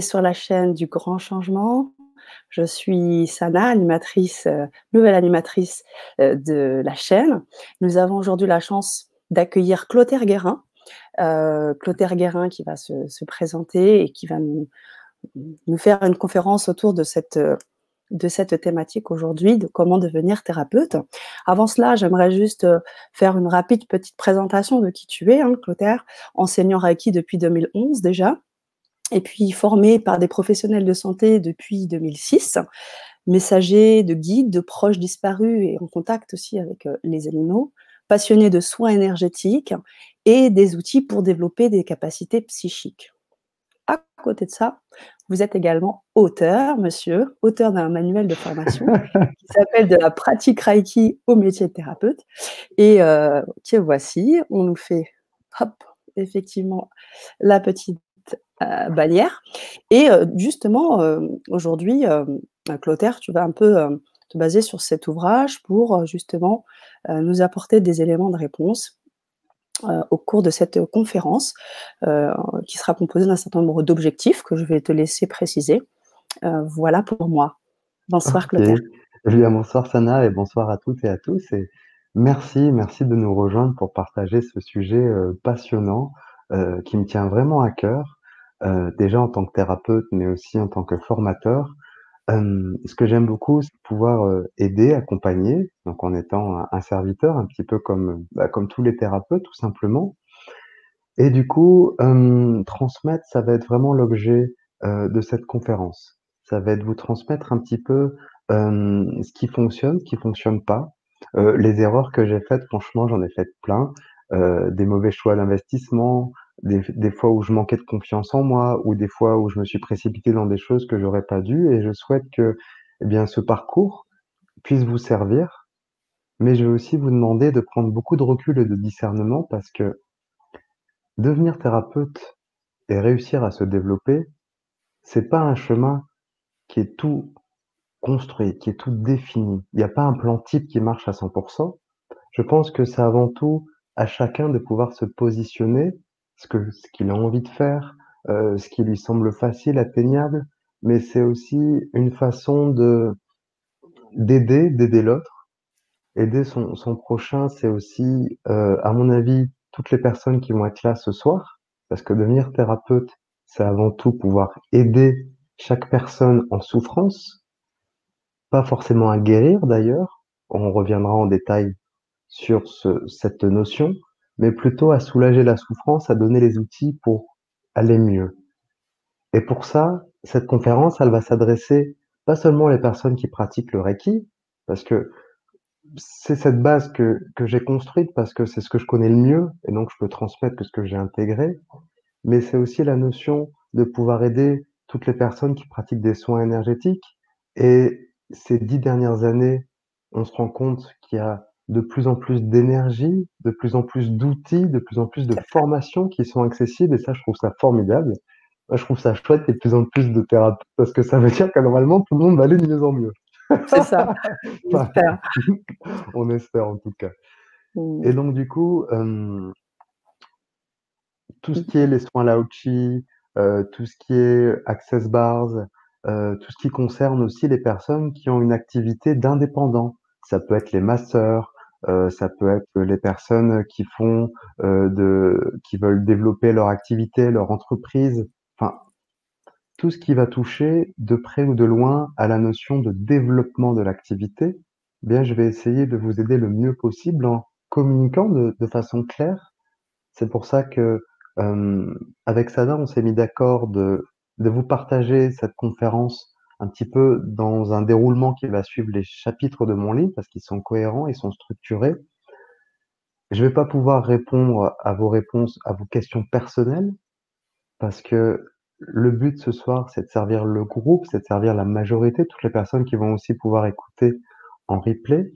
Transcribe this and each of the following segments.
sur la chaîne du Grand Changement. Je suis Sana, animatrice, euh, nouvelle animatrice euh, de la chaîne. Nous avons aujourd'hui la chance d'accueillir Clotaire Guérin. Euh, Clotaire Guérin qui va se, se, présenter et qui va nous, faire une conférence autour de cette, de cette thématique aujourd'hui, de comment devenir thérapeute. Avant cela, j'aimerais juste faire une rapide petite présentation de qui tu es, hein, Clotaire, enseignant Reiki depuis 2011 déjà et puis formé par des professionnels de santé depuis 2006, messager de guides, de proches disparus et en contact aussi avec euh, les animaux, passionné de soins énergétiques et des outils pour développer des capacités psychiques. À côté de ça, vous êtes également auteur, monsieur, auteur d'un manuel de formation qui s'appelle De la pratique Reiki au métier de thérapeute. Et euh, que voici, on nous fait, hop, effectivement, la petite euh, bannière. Et euh, justement, euh, aujourd'hui, Clotaire, tu vas un peu te baser sur cet ouvrage pour justement nous apporter des éléments de réponse au cours de cette conférence qui sera composée d'un certain nombre d'objectifs que je vais te laisser préciser. voilà pour moi. Bonsoir Clotaire. Eh bien, bonsoir Sana et bonsoir à toutes et à tous. Et merci, merci de nous rejoindre pour partager ce sujet passionnant qui me tient vraiment à cœur. Euh, déjà en tant que thérapeute, mais aussi en tant que formateur. Euh, ce que j'aime beaucoup, c'est pouvoir euh, aider, accompagner, donc en étant un, serviteur, un petit peu comme, bah, comme tous les thérapeutes, tout simplement. Et du coup, transmettre, ça va être vraiment l'objet de cette conférence. Ça va être vous transmettre un petit peu ce qui fonctionne, ce qui fonctionne pas. les erreurs que j'ai faites, franchement, j'en ai fait plein. des mauvais choix d'investissement, des, des, fois où je manquais de confiance en moi, ou des fois où je me suis précipité dans des choses que j'aurais pas dû. Et je souhaite que eh bien, ce parcours puisse vous servir. Mais je vais aussi vous demander de prendre beaucoup de recul et de discernement parce que devenir thérapeute et réussir à se développer, c'est pas un chemin qui est tout construit, qui est tout défini. Il n'y a pas un plan type qui marche à 100%. Je pense que c'est avant tout à chacun de pouvoir se positionner ce que ce qu'il a envie de faire, euh, ce qui lui semble facile, atteignable, mais c'est aussi une façon de d'aider, d'aider l'autre. Aider son, son prochain, c'est aussi, euh, à mon avis, toutes les personnes qui vont être là ce soir, parce que devenir thérapeute, c'est avant tout pouvoir aider chaque personne en souffrance, pas forcément à guérir d'ailleurs, on reviendra en détail sur ce, cette notion, mais plutôt à soulager la souffrance, à donner les outils pour aller mieux. Et pour ça, cette conférence, elle va s'adresser pas seulement aux personnes qui pratiquent le Reiki, parce que c'est cette base que, que j'ai construite parce que c'est ce que je connais le mieux et donc je peux transmettre que ce que j'ai intégré, mais c'est aussi la notion de pouvoir aider toutes les personnes qui pratiquent des soins énergétiques. Et ces dix dernières années, on se rend compte qu'il y a de plus en plus d'énergie, de plus en plus d'outils, de plus en plus de formations qui sont accessibles et ça, je trouve ça formidable. Moi, je trouve ça chouette et de plus en plus de thérapeutes parce que ça veut dire que normalement, tout le monde va aller de mieux en mieux. C'est ça. On espère en tout cas. Et mmh. donc, du coup, euh, tout ce qui est les soins Laochi, euh, tout ce qui est Access Bars, euh, tout ce qui concerne aussi les personnes qui ont une activité d'indépendant. Ça peut être les masseurs, euh, ça peut être les personnes qui font euh, de, qui veulent développer leur activité, leur entreprise. Enfin, tout ce qui va toucher de près ou de loin à la notion de développement de l'activité. Eh bien, je vais essayer de vous aider le mieux possible en communiquant de, façon claire. C'est pour ça que euh, avec Sada, on s'est mis d'accord de vous partager cette conférence un petit peu dans un déroulement qui va suivre les chapitres de mon livre parce qu'ils sont cohérents, ils sont structurés. Je ne vais pas pouvoir répondre à vos réponses, à vos questions personnelles parce que le but ce soir, c'est de servir le groupe, c'est de servir la majorité, toutes les personnes qui vont aussi pouvoir écouter en replay.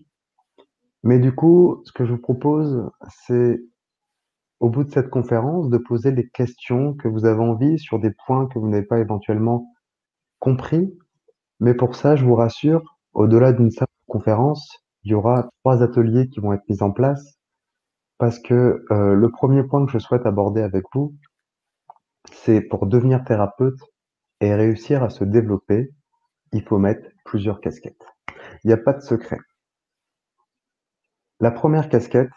Mais du coup, ce que je vous propose, c'est au bout de cette conférence, de poser les questions que vous avez envie sur des points que vous n'avez pas éventuellement compris mais pour ça, je vous rassure, au-delà d'une simple conférence, il y aura trois ateliers qui vont être mis en place parce que euh, le premier point que je souhaite aborder avec vous, c'est pour devenir thérapeute, et réussir à se développer, il faut mettre plusieurs casquettes. Il n'y a pas de secret. La première casquette,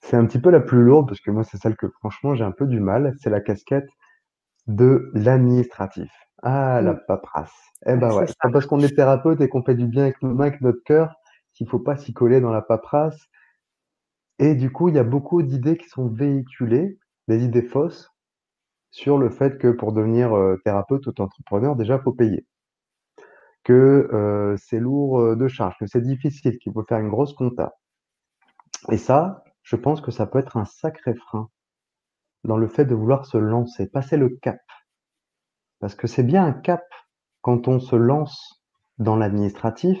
c'est un petit peu la plus lourde parce que moi, c'est celle que franchement, j'ai un peu du mal. C'est la casquette de l'administratif. Ah, la paperasse. Eh ben ouais, c'est pas parce qu'on est thérapeute et qu'on fait du bien avec nos mains, avec notre cœur, qu'il faut pas s'y coller dans la paperasse. Et du coup, il y a beaucoup d'idées qui sont véhiculées, des idées fausses, sur le fait que pour devenir euh, thérapeute ou entrepreneur, déjà, faut payer. Que euh, c'est lourd euh, de charge, que c'est difficile, qu'il faut faire une grosse compta. Et ça, je pense que ça peut être un sacré frein dans le fait de vouloir se lancer, passer le cap. Parce que c'est bien un cap quand on se lance dans l'administratif,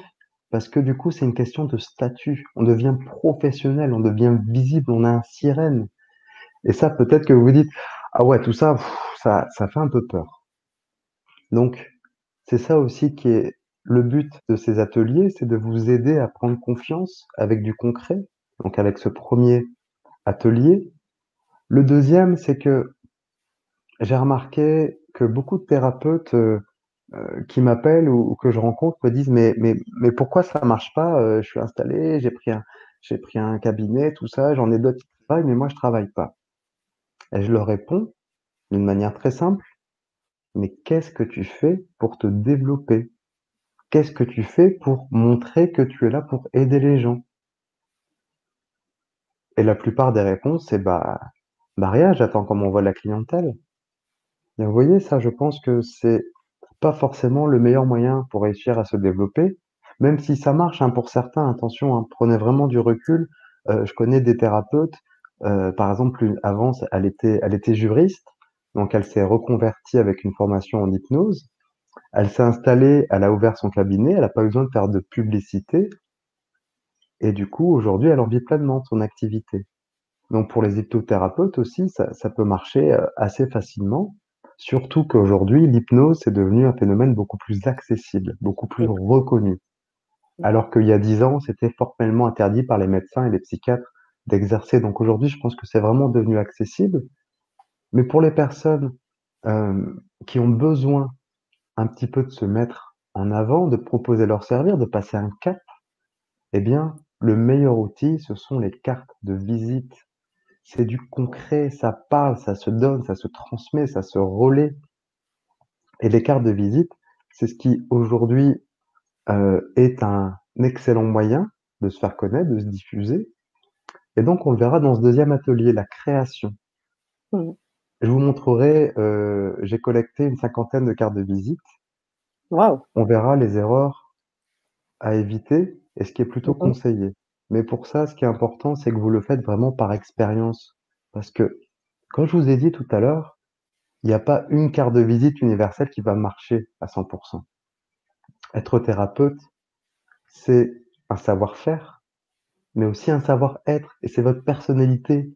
parce que du coup, c'est une question de statut. On devient professionnel, on devient visible, on a un sirène. Et ça, peut-être que vous vous dites, ah ouais, tout ça, ça, ça fait un peu peur. Donc, c'est ça aussi qui est le but de ces ateliers, c'est de vous aider à prendre confiance avec du concret, donc avec ce premier atelier. Le deuxième, c'est que j'ai remarqué que beaucoup de thérapeutes euh, euh, qui m'appellent ou, que je rencontre me disent mais, pourquoi ça marche pas euh, Je suis installé, j'ai pris, un, cabinet, tout ça, j'en ai d'autres qui travaillent, mais moi je travaille pas. Et je leur réponds d'une manière très simple, mais qu'est-ce que tu fais pour te développer? Qu'est-ce que tu fais pour montrer que tu es là pour aider les gens? Et la plupart des réponses, c'est bah, bah rien, j'attends qu'on m'envoie la clientèle. Et vous voyez, ça, je pense que c'est pas forcément le meilleur moyen pour réussir à se développer, même si ça marche hein, pour certains. Attention, hein, prenez vraiment du recul. Euh, je connais des thérapeutes, euh, par exemple, avant, elle était, elle était juriste, donc elle s'est reconvertie avec une formation en hypnose. Elle s'est installée, elle a ouvert son cabinet, elle n'a pas besoin de faire de publicité. Et du coup, aujourd'hui, elle en vit pleinement son activité. Donc pour les hypnothérapeutes aussi, ça, ça peut marcher euh, assez facilement. Surtout qu'aujourd'hui, l'hypnose est devenu un phénomène beaucoup plus accessible, beaucoup plus reconnu. Alors qu'il y a dix ans, c'était formellement interdit par les médecins et les psychiatres d'exercer. Donc aujourd'hui, je pense que c'est vraiment devenu accessible. Mais pour les personnes euh, qui ont besoin un petit peu de se mettre en avant, de proposer leur servir, de passer un cap, eh bien, le meilleur outil, ce sont les cartes de visite. C'est du concret, ça parle, ça se donne, ça se transmet, ça se relaie. Et les cartes de visite, c'est ce qui aujourd'hui euh, est un excellent moyen de se faire connaître, de se diffuser. Et donc, on le verra dans ce deuxième atelier, la création. Mmh. Je vous montrerai, euh, j'ai collecté une cinquantaine de cartes de visite. Wow. On verra les erreurs à éviter et ce qui est plutôt mmh conseillé. Mais pour ça, ce qui est important, c'est que vous le faites vraiment par expérience. Parce que, comme je vous ai dit tout à l'heure, il n'y a pas une carte de visite universelle qui va marcher à 100%. Être thérapeute, c'est un savoir-faire, mais aussi un savoir-être, et c'est votre personnalité.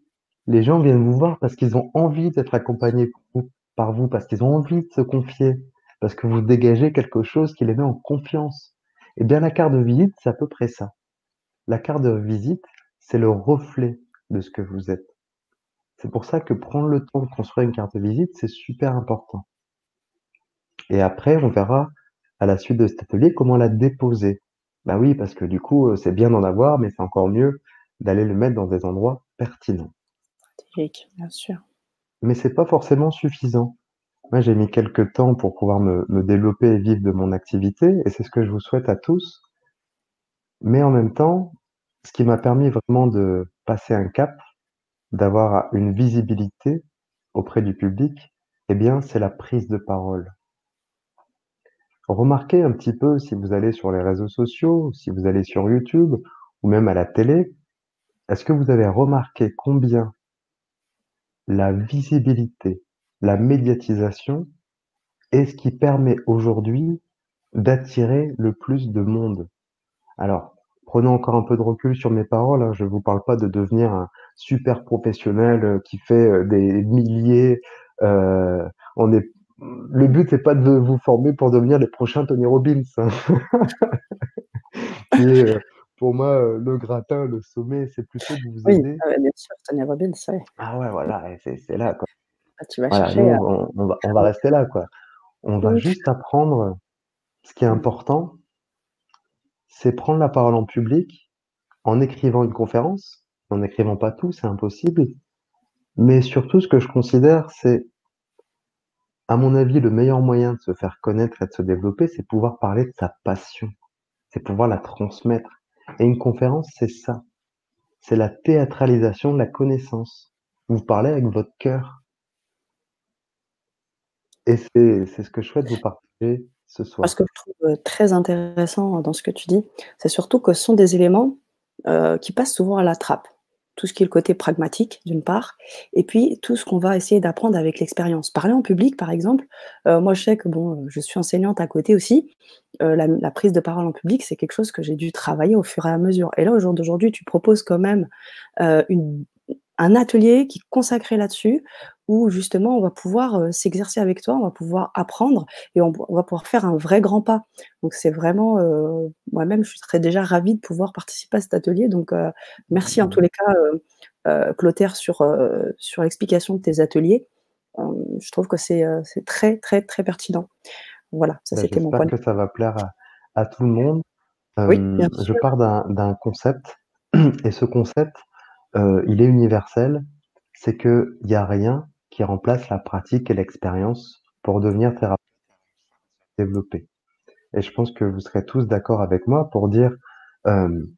Les gens viennent vous voir parce qu'ils ont envie d'être accompagnés par vous, parce qu'ils ont envie de se confier, parce que vous dégagez quelque chose qui les met en confiance. Et eh bien, la carte de visite, c'est à peu près ça. La carte de visite, c'est le reflet de ce que vous êtes. C'est pour ça que prendre le temps de construire une carte de visite, c'est super important. Et après, on verra à la suite de cet atelier comment la déposer. Bah oui, parce que du coup, euh, c'est bien d'en avoir, mais c'est encore mieux d'aller le mettre dans des endroits pertinents. Stratégique, bien sûr. Mais c'est pas forcément suffisant. Moi, j'ai mis quelques temps pour pouvoir me, développer et vivre de mon activité, et c'est ce que je vous souhaite à tous. Mais en même temps, ce qui m'a permis vraiment de passer un cap, d'avoir une visibilité auprès du public, eh bien, c'est la prise de parole. Remarquez un petit peu si vous allez sur les réseaux sociaux, si vous allez sur YouTube ou même à la télé, est-ce que vous avez remarqué combien la visibilité la médiatisation est ce qui permet aujourd'hui d'attirer le plus de monde? Alors, prenons encore un peu de recul sur mes paroles. Hein. Je ne vous parle pas de devenir un super professionnel euh, qui fait euh, des milliers. Euh, on est, le but n'est pas de vous former pour devenir les prochains Tony Robbins. Hein. pour moi, le gratin, le sommet, c'est plutôt de vous aider. Oui, ah bien sûr, Tony Robbins, oui. Ah ouais, voilà, c'est là. Quoi. Ah, tu vas chercher. on, va, rester là, quoi. On va Oui. juste apprendre ce qui est Mmh. important, c'est prendre la parole en public, en écrivant une conférence, en n'écrivant pas tout, c'est impossible. Mais surtout, ce que je considère, c'est, à mon avis, le meilleur moyen de se faire connaître et de se développer, c'est pouvoir parler de sa passion. C'est pouvoir la transmettre. Et une conférence, c'est ça. C'est la théâtralisation de la connaissance. Vous parlez avec votre cœur. Et c'est c'est ce que je souhaite vous partager ce soir. que je trouve, heu, très intéressant dans ce que tu dis, c'est surtout que ce sont des éléments, heu, qui passent souvent à la trappe. Tout ce qui est le côté pragmatique, d'une part, et puis tout ce qu'on va essayer d'apprendre avec l'expérience. Parler en public, par exemple, moi je sais que bon, je suis enseignante à côté aussi, la la prise de parole en public, c'est quelque chose que j'ai dû travailler au fur et à mesure. Et là, au jour d'aujourd'hui, tu proposes quand même, une un atelier qui est consacré là-dessus, où justement on va pouvoir, heu, s'exercer avec toi, on va pouvoir apprendre et on on va pouvoir faire un vrai grand pas. Donc c'est vraiment, heu, moi-même je serais déjà ravie de pouvoir participer à cet atelier donc heu, merci en tous les cas, Clotaire sur, sur l'explication de tes ateliers. Je trouve que c'est, très, très, très pertinent. Voilà, ça Bah, c'était mon point j'espère que ça va plaire à à tout le monde. oui, bien je pars d'un concept et ce concept, heu, il est universel. C'est qu'il y a rien qui remplace la pratique et l'expérience pour devenir thérapeute développé. Et je pense que vous serez tous d'accord avec moi pour dire, hem,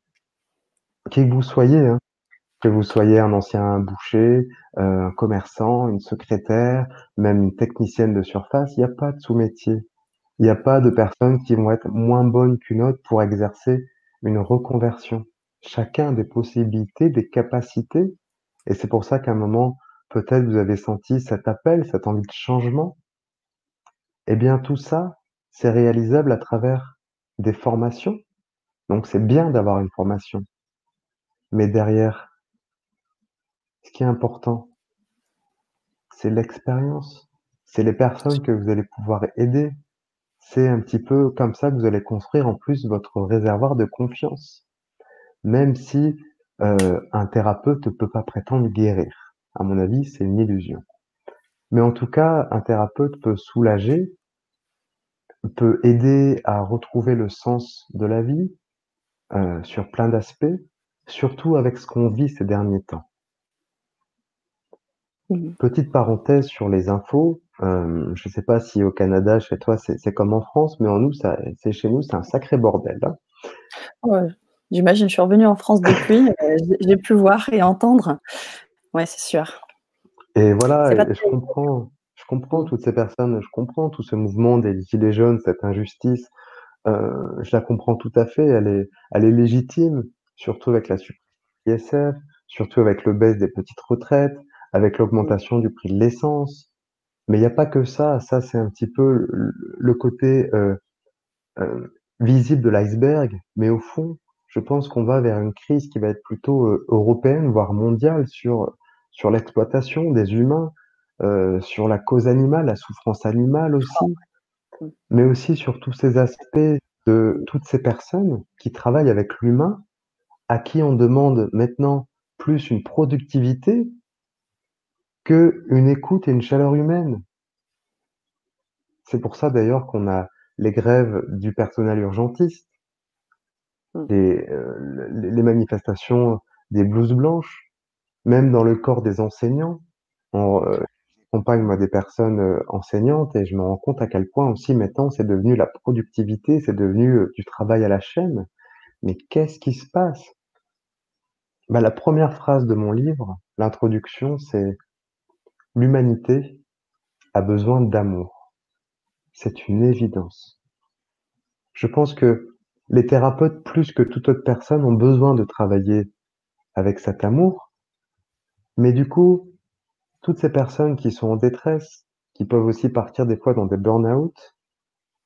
qui que vous soyez, hein, que vous soyez un ancien boucher, heu, un commerçant, une secrétaire, même une technicienne de surface, il y a pas de sous-métier. Il y a pas de personnes qui vont être moins bonnes qu'une autre pour exercer une reconversion. Chacun des possibilités, des capacités et c'est pour ça qu'à un moment, peut-être vous avez senti cet appel, cette envie de changement. Eh bien tout ça, c'est réalisable à travers des formations. Donc c'est bien d'avoir une formation. Mais derrière, ce qui est important, c'est l'expérience. C'est les personnes que vous allez pouvoir aider. C'est un petit peu comme ça que vous allez construire en plus votre réservoir de confiance. Même si, heu, un thérapeute ne peut pas prétendre guérir. À mon avis, c'est une illusion. Mais en tout cas, un thérapeute peut soulager, peut aider à retrouver le sens de la vie, heu, sur plein d'aspects, surtout avec ce qu'on vit ces derniers temps. Mmh mh. Petite parenthèse sur les infos, hem, je sais pas si au Canada, chez toi, c'est comme en France, mais en nous, c'est chez nous, c'est un sacré bordel, hein. Ouais, j'imagine, je suis revenue en France depuis, j'ai pu voir et entendre. Ouais, c'est sûr. Et voilà et je comprends je comprends toutes ces personnes, je comprends tout ce mouvement des gilets jaunes, cette injustice, heu, je la comprends tout à fait, elle est elle est légitime, surtout avec la suppression de l'ISF, surtout avec le baisse des petites retraites, avec l'augmentation du prix de l'essence. Mais il y a pas que ça, ça c'est un petit peu le côté, heu heu, visible de l'iceberg, mais au fond, je pense qu'on va vers une crise qui va être plutôt, heu, européenne, voire mondiale sur, sur l'exploitation des humains, heu, sur la cause animale, la souffrance animale aussi, Mmh. mais aussi sur tous ces aspects de toutes ces personnes qui travaillent avec l'humain, à qui on demande maintenant plus une productivité qu'une écoute et une chaleur humaine. C'est pour ça d'ailleurs qu'on a les grèves du personnel urgentiste. Mmh. Les, heu, les manifestations des blouses blanches, même dans le corps des enseignants. On, heu, j'accompagne moi des personnes, heu, enseignantes et je me rends compte à quel point aussi maintenant c'est devenu la productivité, c'est devenu, heu, du travail à la chaîne. Mais qu'est-ce qui se passe? Bah, la première phrase de mon livre, l'introduction, c'est: «L'humanité a besoin d'amour». C'est une évidence. Je pense que les thérapeutes, plus que toute autre personne, ont besoin de travailler avec cet amour Mais du coup, toutes ces personnes qui sont en détresse, qui peuvent aussi partir des fois dans des burn-out,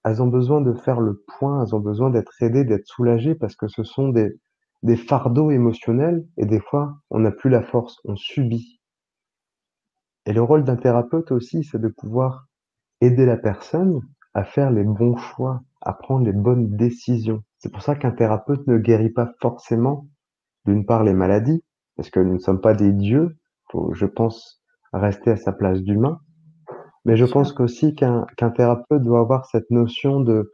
elles ont besoin de faire le point, elles ont besoin d'être aidées, d'être soulagées parce que ce sont des des fardeaux émotionnels et des fois, on n'a plus la force, on subit. Et le rôle d'un thérapeute aussi, c'est de pouvoir aider la personne à faire les bons choix, à prendre les bonnes décisions. C'est pour ça qu'un thérapeute ne guérit pas forcément, d'une part, les maladies, parce que nous ne sommes pas des dieux, faut, je pense, rester à sa place d'humain. Mais je pense qu'aussi qu'un thérapeute doit avoir cette notion de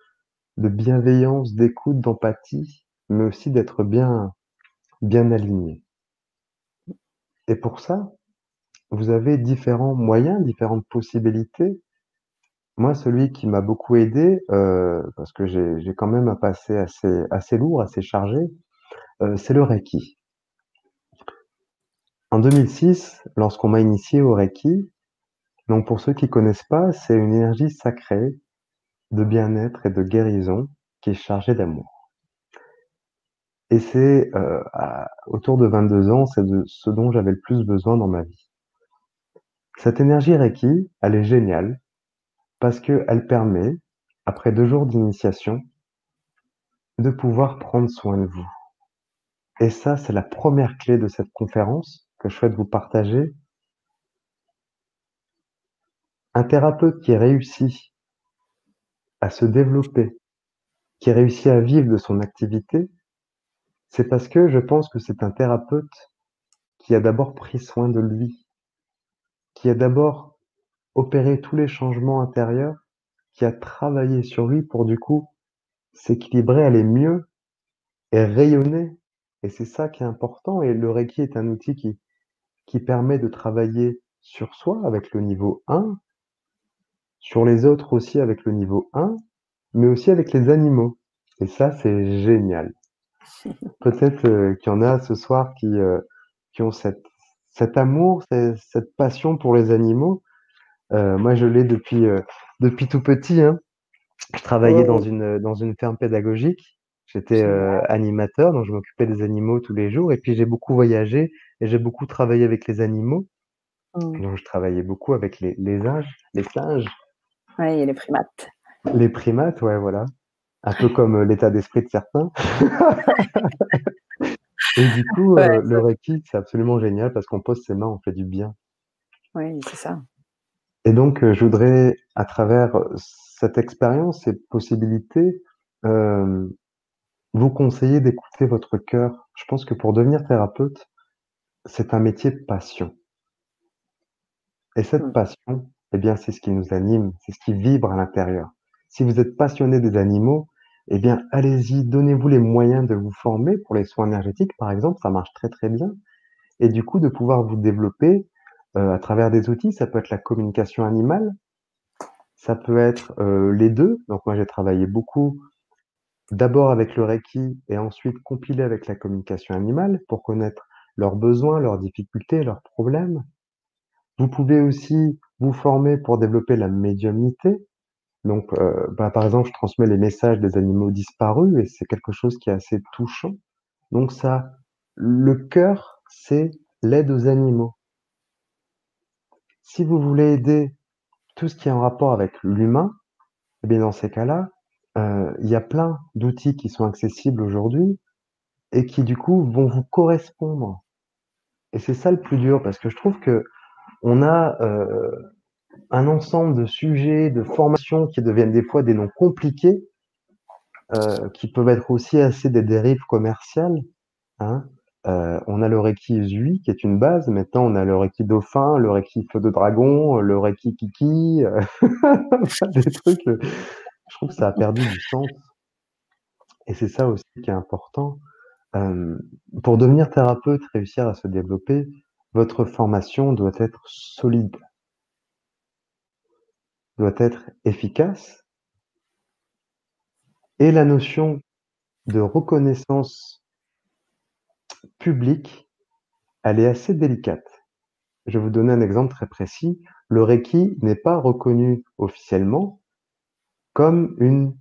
de bienveillance, d'écoute, d'empathie, mais aussi d'être bien bien aligné. Et pour ça, vous avez différents moyens, différentes possibilités. Moi, celui qui m'a beaucoup aidé, euh, parce que j'ai quand même un passé assez lourd, assez chargé, euh, c'est le Reiki. En 2006, lorsqu'on m'a initié au Reiki, donc pour ceux qui connaissent pas, c'est une énergie sacrée de bien-être et de guérison qui est chargée d'amour. Et c'est euh, autour de 22 ans, c'est ce dont j'avais le plus besoin dans ma vie. Cette énergie Reiki, elle est géniale parce qu'elle permet, après deux jours d'initiation, de pouvoir prendre soin de vous. Et ça, c'est la première clé de cette conférence que je souhaite vous partager. Un thérapeute qui réussit à se développer, qui réussit à vivre de son activité, c'est parce que je pense que c'est un thérapeute qui a d'abord pris soin de lui, qui a d'abord opéré tous les changements intérieurs, qui a travaillé sur lui pour du coup s'équilibrer, aller mieux et rayonner. Et c'est ça qui est important. Et le Reiki est un outil qui, qui permet de travailler sur soi avec le niveau 1, sur les autres aussi avec le niveau 1, mais aussi avec les animaux. Et ça, c'est génial. Peut-être euh, qu'il y en a ce soir qui, euh, qui ont cette, cet amour, cette, passion pour les animaux. Euh, moi, je l'ai depuis, depuis tout petit. Hein. Je travaillais dans, une, dans une ferme pédagogique. J'étais animateur, donc je m'occupais des animaux tous les jours. Et puis, j'ai beaucoup voyagé et j'ai beaucoup travaillé avec les animaux. Mmh. Donc, je travaillais beaucoup avec les, les singes, les singes. Oui, et les primates. Les primates, ouais, voilà. Un peu comme euh, l'état d'esprit de certains. et du coup, euh, le Reiki, c'est absolument génial parce qu'on pose ses mains, on fait du bien. Oui, c'est ça. Et donc, euh, je voudrais, à travers cette expérience, cette possibilité, vous conseiller d'écouter votre cœur. Je pense que pour devenir thérapeute, c'est un métier de passion. Et cette mmh. passion, eh bien, c'est ce qui nous anime, c'est ce qui vibre à l'intérieur. Si vous êtes passionné des animaux, eh bien, allez-y, donnez-vous les moyens de vous former pour les soins énergétiques, par exemple, ça marche très très bien. Et du coup, de pouvoir vous développer euh, à travers des outils, ça peut être la communication animale, ça peut être euh, les deux. Donc moi, j'ai travaillé beaucoup d'abord avec le Reiki et ensuite compilé avec la communication animale pour connaître leurs besoins, leurs difficultés, leurs problèmes. Vous pouvez aussi vous former pour développer la médiumnité. Donc, euh, bah, par exemple, je transmets les messages des animaux disparus et c'est quelque chose qui est assez touchant. Donc ça, le cœur, c'est l'aide aux animaux. Si vous voulez aider tout ce qui est en rapport avec l'humain, eh bien dans ces cas-là, euh, il y a plein d'outils qui sont accessibles aujourd'hui et qui du coup vont vous correspondre. Et c'est ça le plus dur parce que je trouve que on a euh, un ensemble de sujets, de formations qui deviennent des fois des noms compliqués, euh, qui peuvent être aussi assez des dérives commerciales. Hein. Euh, on a le Reiki Zui, qui est une base. Maintenant, on a le Reiki Dauphin, le Reiki Feu de Dragon, le Reiki Kiki. des trucs. Je trouve que ça a perdu du sens. Et c'est ça aussi qui est important. pour devenir thérapeute, réussir à se développer, votre formation doit être solide, doit être efficace, et la notion de reconnaissance publique, elle est assez délicate. Je vais vous donner un exemple très précis. Le Reiki n'est pas reconnu officiellement comme une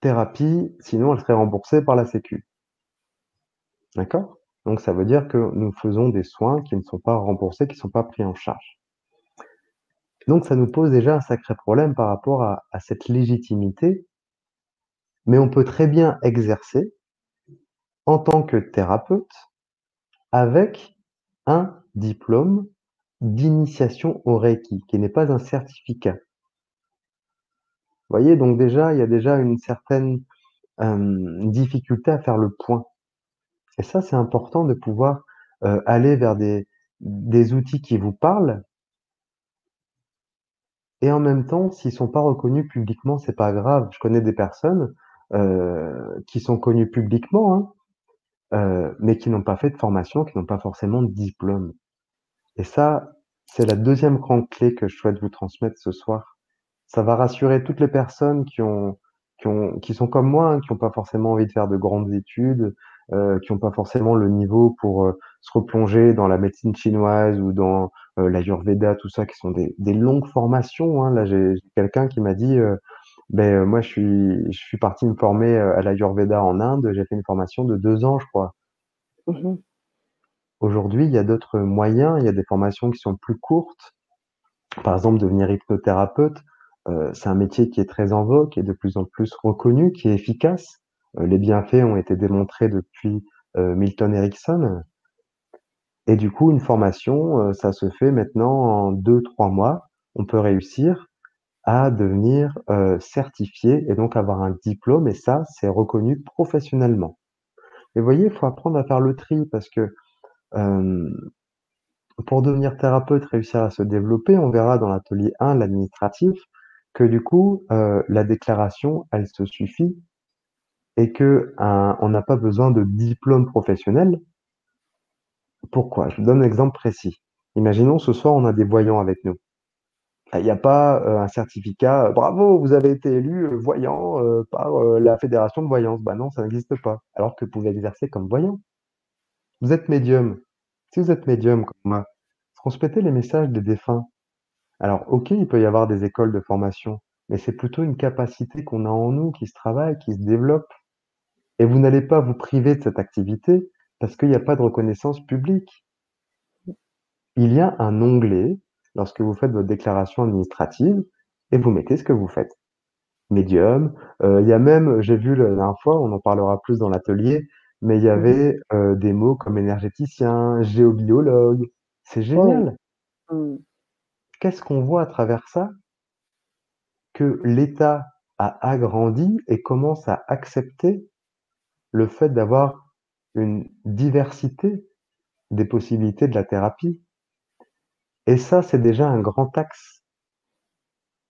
thérapie, sinon elle serait remboursée par la Sécu. D'accord? Donc ça veut dire que nous faisons des soins qui ne sont pas remboursés, qui ne sont pas pris en charge. Donc ça nous pose déjà un sacré problème par rapport à, cette légitimité, mais on peut très bien exercer en tant que thérapeute avec un diplôme d'initiation au Reiki, qui n'est pas un certificat. Vous voyez, donc déjà, il y a déjà une certaine euh, difficulté à faire le point. Et ça, c'est important de pouvoir euh, aller vers des, outils qui vous parlent et en même temps, s'ils sont pas reconnus publiquement, c'est pas grave. Je connais des personnes, heu, qui sont connues publiquement, hein, heu, mais qui n'ont pas fait de formation, qui n'ont pas forcément de diplôme et ça, c'est la deuxième grande clé que je souhaite vous transmettre ce soir. Ça va rassurer toutes les personnes qui ont qui ont qui sont comme moi, hein, qui ont pas forcément envie de faire de grandes études, heu, qui ont pas forcément le niveau pour, heu, se replonger dans la médecine chinoise ou dans, l'ayurveda, tout ça, qui sont des longues formations, hein. Là, j'ai quelqu'un qui m'a dit, «Beh, heu, moi, je suis je suis parti me former, heu, à l'ayurveda en Inde, j'ai fait une formation de 2 ans, je crois». Mmh Aujourd'hui, il y a d'autres moyens, il y a des formations qui sont plus courtes. Par exemple, devenir hypnothérapeute, heu, c'est un métier qui est très en vogue, qui est de plus en plus reconnu, qui est efficace. Heu, les bienfaits ont été démontrés depuis, heu, Milton Erickson et du coup, une formation, heu, ça se fait maintenant en 2-3 mois. On peut réussir à devenir, heu, certifié et donc avoir un diplôme et ça, c'est reconnu professionnellement. Et vous voyez, il faut apprendre à faire le tri parce que, pour devenir thérapeute, réussir à se développer, on verra dans l'atelier 1, l'administratif, que du coup, heu, la déclaration, elle se suffit et qu'un on n'a pas besoin de diplôme professionnel. Pourquoi? Je vous donne un exemple précis. Imaginons ce soir, on a des voyants avec nous. Il n'y a pas, heu, un certificat, heu: «Bravo, vous avez été élu, heu, voyant, par, la fédération de voyance». Bah non, ça n'existe pas, alors que vous pouvez exercer comme voyant. Vous êtes médium. Si vous êtes médium comme moi, transmettez les messages des défunts. Alors OK, il peut y avoir des écoles de formation, mais c'est plutôt une capacité qu'on a en nous, qui se travaille, qui se développe et vous n'allez pas vous priver de cette activité parce qu'il n'y a pas de reconnaissance publique. Il y a un onglet lorsque vous faites votre déclaration administrative et vous mettez ce que vous faites. Médium, heu, il y a même, j'ai vu la dernière fois, on en parlera plus dans l'atelier, mais il y Mmh avait, heu, des mots comme énergéticien, géobiologue. C'est Oh! génial! Mmh. Qu'est-ce qu'on voit à travers ça? Que l'État a agrandi et commence à accepter le fait d'avoir une diversité des possibilités de la thérapie et ça, c'est déjà un grand axe.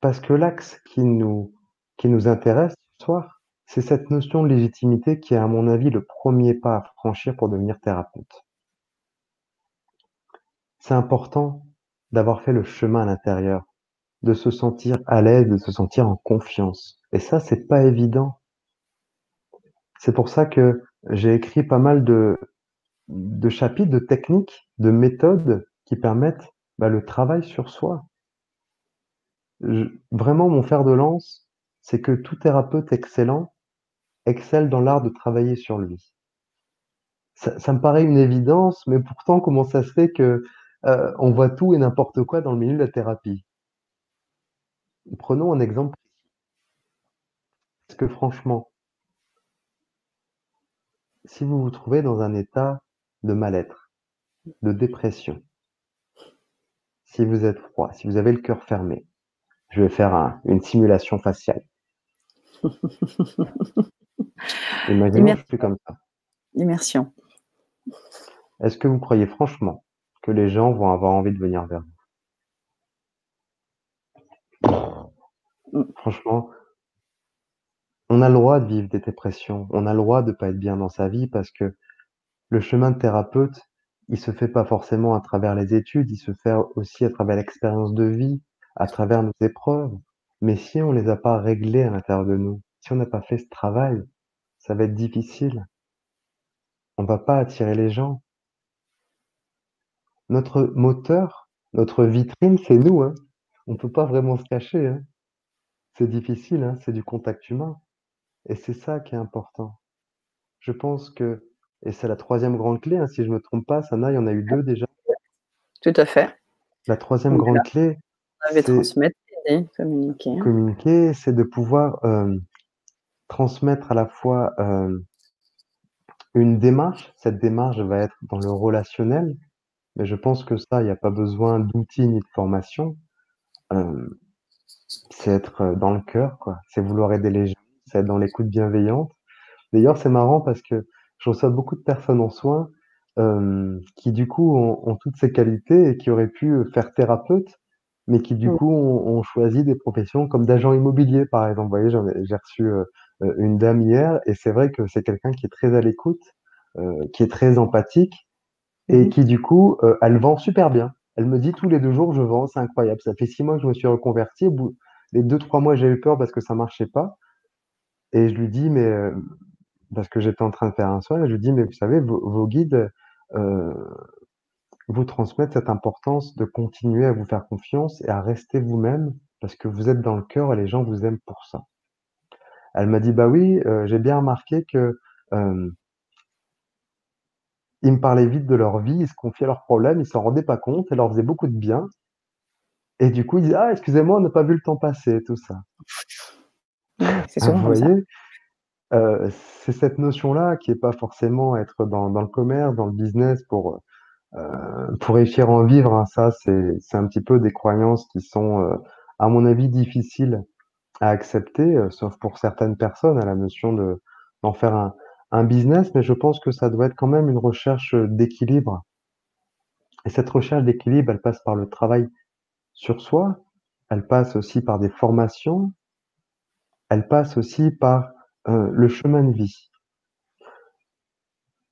Parce que l'axe qui nous qui nous intéresse ce soir, c'est cette notion de légitimité qui est, à mon avis, le premier pas à franchir pour devenir thérapeute. C'est important d'avoir fait le chemin à l'intérieur, de se sentir à l'aise, de se sentir en confiance et ça, c'est pas évident. C'est pour ça que j'ai écrit pas mal de de chapitres, de techniques, de méthodes qui permettent, bah, le travail sur soi. Vraiment mon fer de lance, c'est que tout thérapeute excellent excelle dans l'art de travailler sur lui. Ça me paraît une évidence, mais pourtant comment ça se fait que, heu, on voit tout et n'importe quoi dans le milieu de la thérapie? Prenons un exemple parce que franchement, si vous vous trouvez dans un état de mal-être, de dépression, si vous êtes froid, si vous avez le cœur fermé, je vais faire un une simulation faciale. Je suis comme ça. immersion. Est-ce que vous croyez franchement que les gens vont avoir envie de venir vers vous? Franchement, on a le droit de vivre des dépressions, on a le droit de pas être bien dans sa vie parce que le chemin de thérapeute, il se fait pas forcément à travers les études, il se fait aussi à travers l'expérience de vie, à travers nos épreuves. Mais si on les a pas réglées à l'intérieur de nous, si on n'a pas fait ce travail, ça va être difficile. On va pas attirer les gens. Notre moteur, notre vitrine, c'est nous, hein. On peut pas vraiment se cacher, hein. C'est difficile, hein, c'est du contact humain et c'est ça qui est important. Je pense que et c'est la troisième grande clé, hein, si je me trompe pas, Sana, il y en a eu 2 déjà. Tout à fait. La troisième est là, grande clé, on avait c'est transmettre, communiquer. communiquer, c'est de pouvoir, hem, transmettre à la fois, hem, une démarche. Cette démarche va être dans le relationnel, mais je pense que ça, il y a pas besoin d'outils ni de formation. Hem, c'est être, dans le cœur, quoi. C'est vouloir aider les gens, c'est être dans l'écoute bienveillante. D'ailleurs, c'est marrant parce que je reçois beaucoup de personnes en soins, hem, qui du coup ont ont toutes ces qualités et qui auraient pu, heu, faire thérapeute, mais qui du Mmh. coup ont, ont choisi des professions comme d'agent immobilier, par exemple. Vous voyez, j'ai reçu euh, euh, une dame hier, et c'est vrai que c'est quelqu'un qui est très à l'écoute, euh, qui est très empathique, et Mmh qui du coup, euh, elle vend super bien. Elle me dit tous les deux jours, je vends, c'est incroyable. Ça fait six mois que je me suis reconverti. Au bout, les deux, trois mois, j'ai eu peur parce que ça marchait pas. Et je lui dis, mais euh, parce que j'étais en train de faire un soin, je lui dis, mais vous savez, vos, vos guides euh, vous transmettent cette importance de continuer à vous faire confiance et à rester vous-même parce que vous êtes dans le cœur et les gens vous aiment pour ça. Elle m'a dit, bah oui, euh, j'ai bien remarqué que euh, ils me parlaient vite de leur vie, ils se confiaient leurs problèmes, ils s'en rendaient pas compte, ça leur faisait beaucoup de bien. Et du coup, ils disaient, ah, excusez-moi, on n'a pas vu le temps passer, tout ça. C'est Ah, souvent vous comme ça. Euh, c'est cette notion-là qui est pas forcément être dans, le commerce, dans le business pour euh, pour réussir à en vivre. hein. Ça, c'est un petit peu des croyances qui sont, euh, à mon avis, difficiles à accepter, sauf pour certaines personnes, à la notion de d'en faire un un business. Mais je pense que ça doit être quand même une recherche d'équilibre. Et cette recherche d'équilibre, elle passe par le travail sur soi, elle passe aussi par des formations, elle passe aussi par euh, le chemin de vie.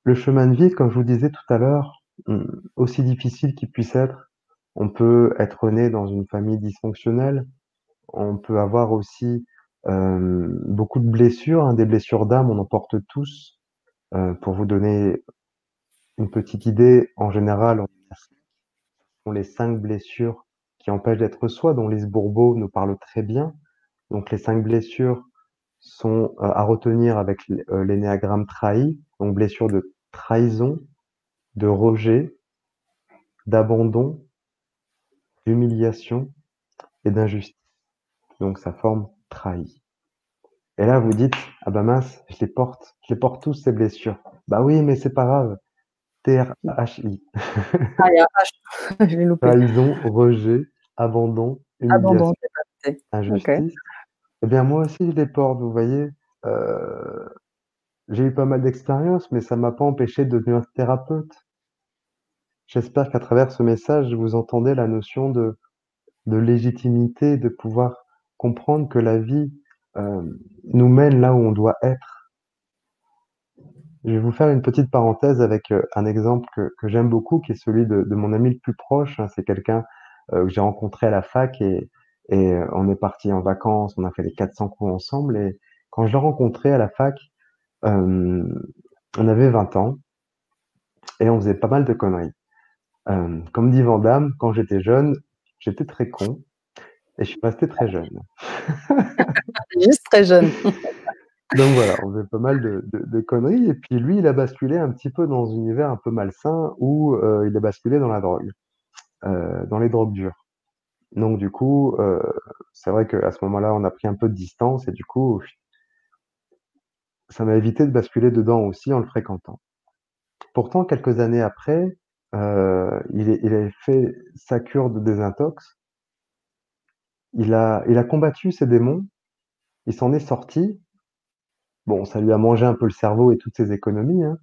Le chemin de vie, comme je vous disais tout à l'heure, hum, aussi difficile qu'il puisse être, on peut être né dans une famille dysfonctionnelle, on peut avoir aussi beaucoup de blessures, hein, des blessures d'âme, on en porte tous. Euh, pour vous donner une petite idée, en général, on a les cinq blessures qui empêchent d'être soi, dont Lise Bourbeau nous parle très bien. Donc les cinq blessures sont euh, à retenir avec euh, l'énéagramme trahi, donc blessure de trahison, de rejet, d'abandon, d'humiliation et d'injustice. Donc ça forme trahi. Et là vous dites ah bah mince, je les porte, je les porte tous ces blessures. Bah oui, mais c'est pas grave. T-R-H-I. Ah, il y a un H, je l'ai loupé. Trahison, rejet, abandon, humiliation, noté. Eh bien moi aussi je les porte, vous voyez. Euh, j'ai eu pas mal d'expériences, mais ça m'a pas empêché de devenir thérapeute. J'espère qu'à travers ce message, vous entendez la notion de, de légitimité, de pouvoir comprendre que la vie euh, nous mène là où on doit être. Je vais vous faire une petite parenthèse avec euh, un exemple que, que j'aime beaucoup, qui est celui de, de mon ami le plus proche. hein. C'est quelqu'un que j'ai rencontré à la fac et, et euh, on est parti en vacances, on a fait les 400 coups ensemble. Et quand je l'ai rencontré à la fac, euh, on avait 20 ans et on faisait pas mal de conneries. Euh, comme dit Vandame, quand j'étais jeune, j'étais très con et je suis resté très jeune. Juste très jeune. Donc voilà, on faisait pas mal de, de, de, conneries. Et puis lui, il a basculé un petit peu dans un univers un peu malsain où euh, il a basculé dans la drogue, dans les drogues dures. Donc du coup, euh, c'est vrai qu'à ce moment-là, on a pris un peu de distance et du coup, ça m'a évité de basculer dedans aussi en le fréquentant. Pourtant, quelques années après, euh, il, est, il a fait sa cure de désintox. Il a, il a combattu ses démons. Il s'en est sorti. Bon, ça lui a mangé un peu le cerveau et toutes ses économies, hein.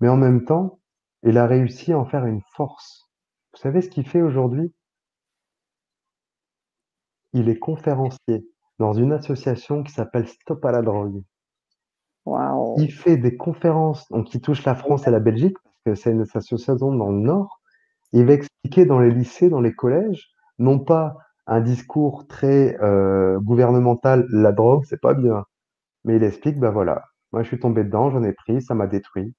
mais en même temps, il a réussi à en faire une force. Vous savez ce qu'il fait aujourd'hui? Il est conférencier dans une association qui s'appelle Stop à la drogue. Wow. Il fait des conférences donc qui touchent la France et la Belgique parce que c'est une association dans le Nord. Il va expliquer dans les lycées, dans les collèges, non pas un discours très euh, gouvernemental, la drogue, c'est pas bien, mais il explique, ben voilà, moi je suis tombé dedans, j'en ai pris, ça m'a détruit.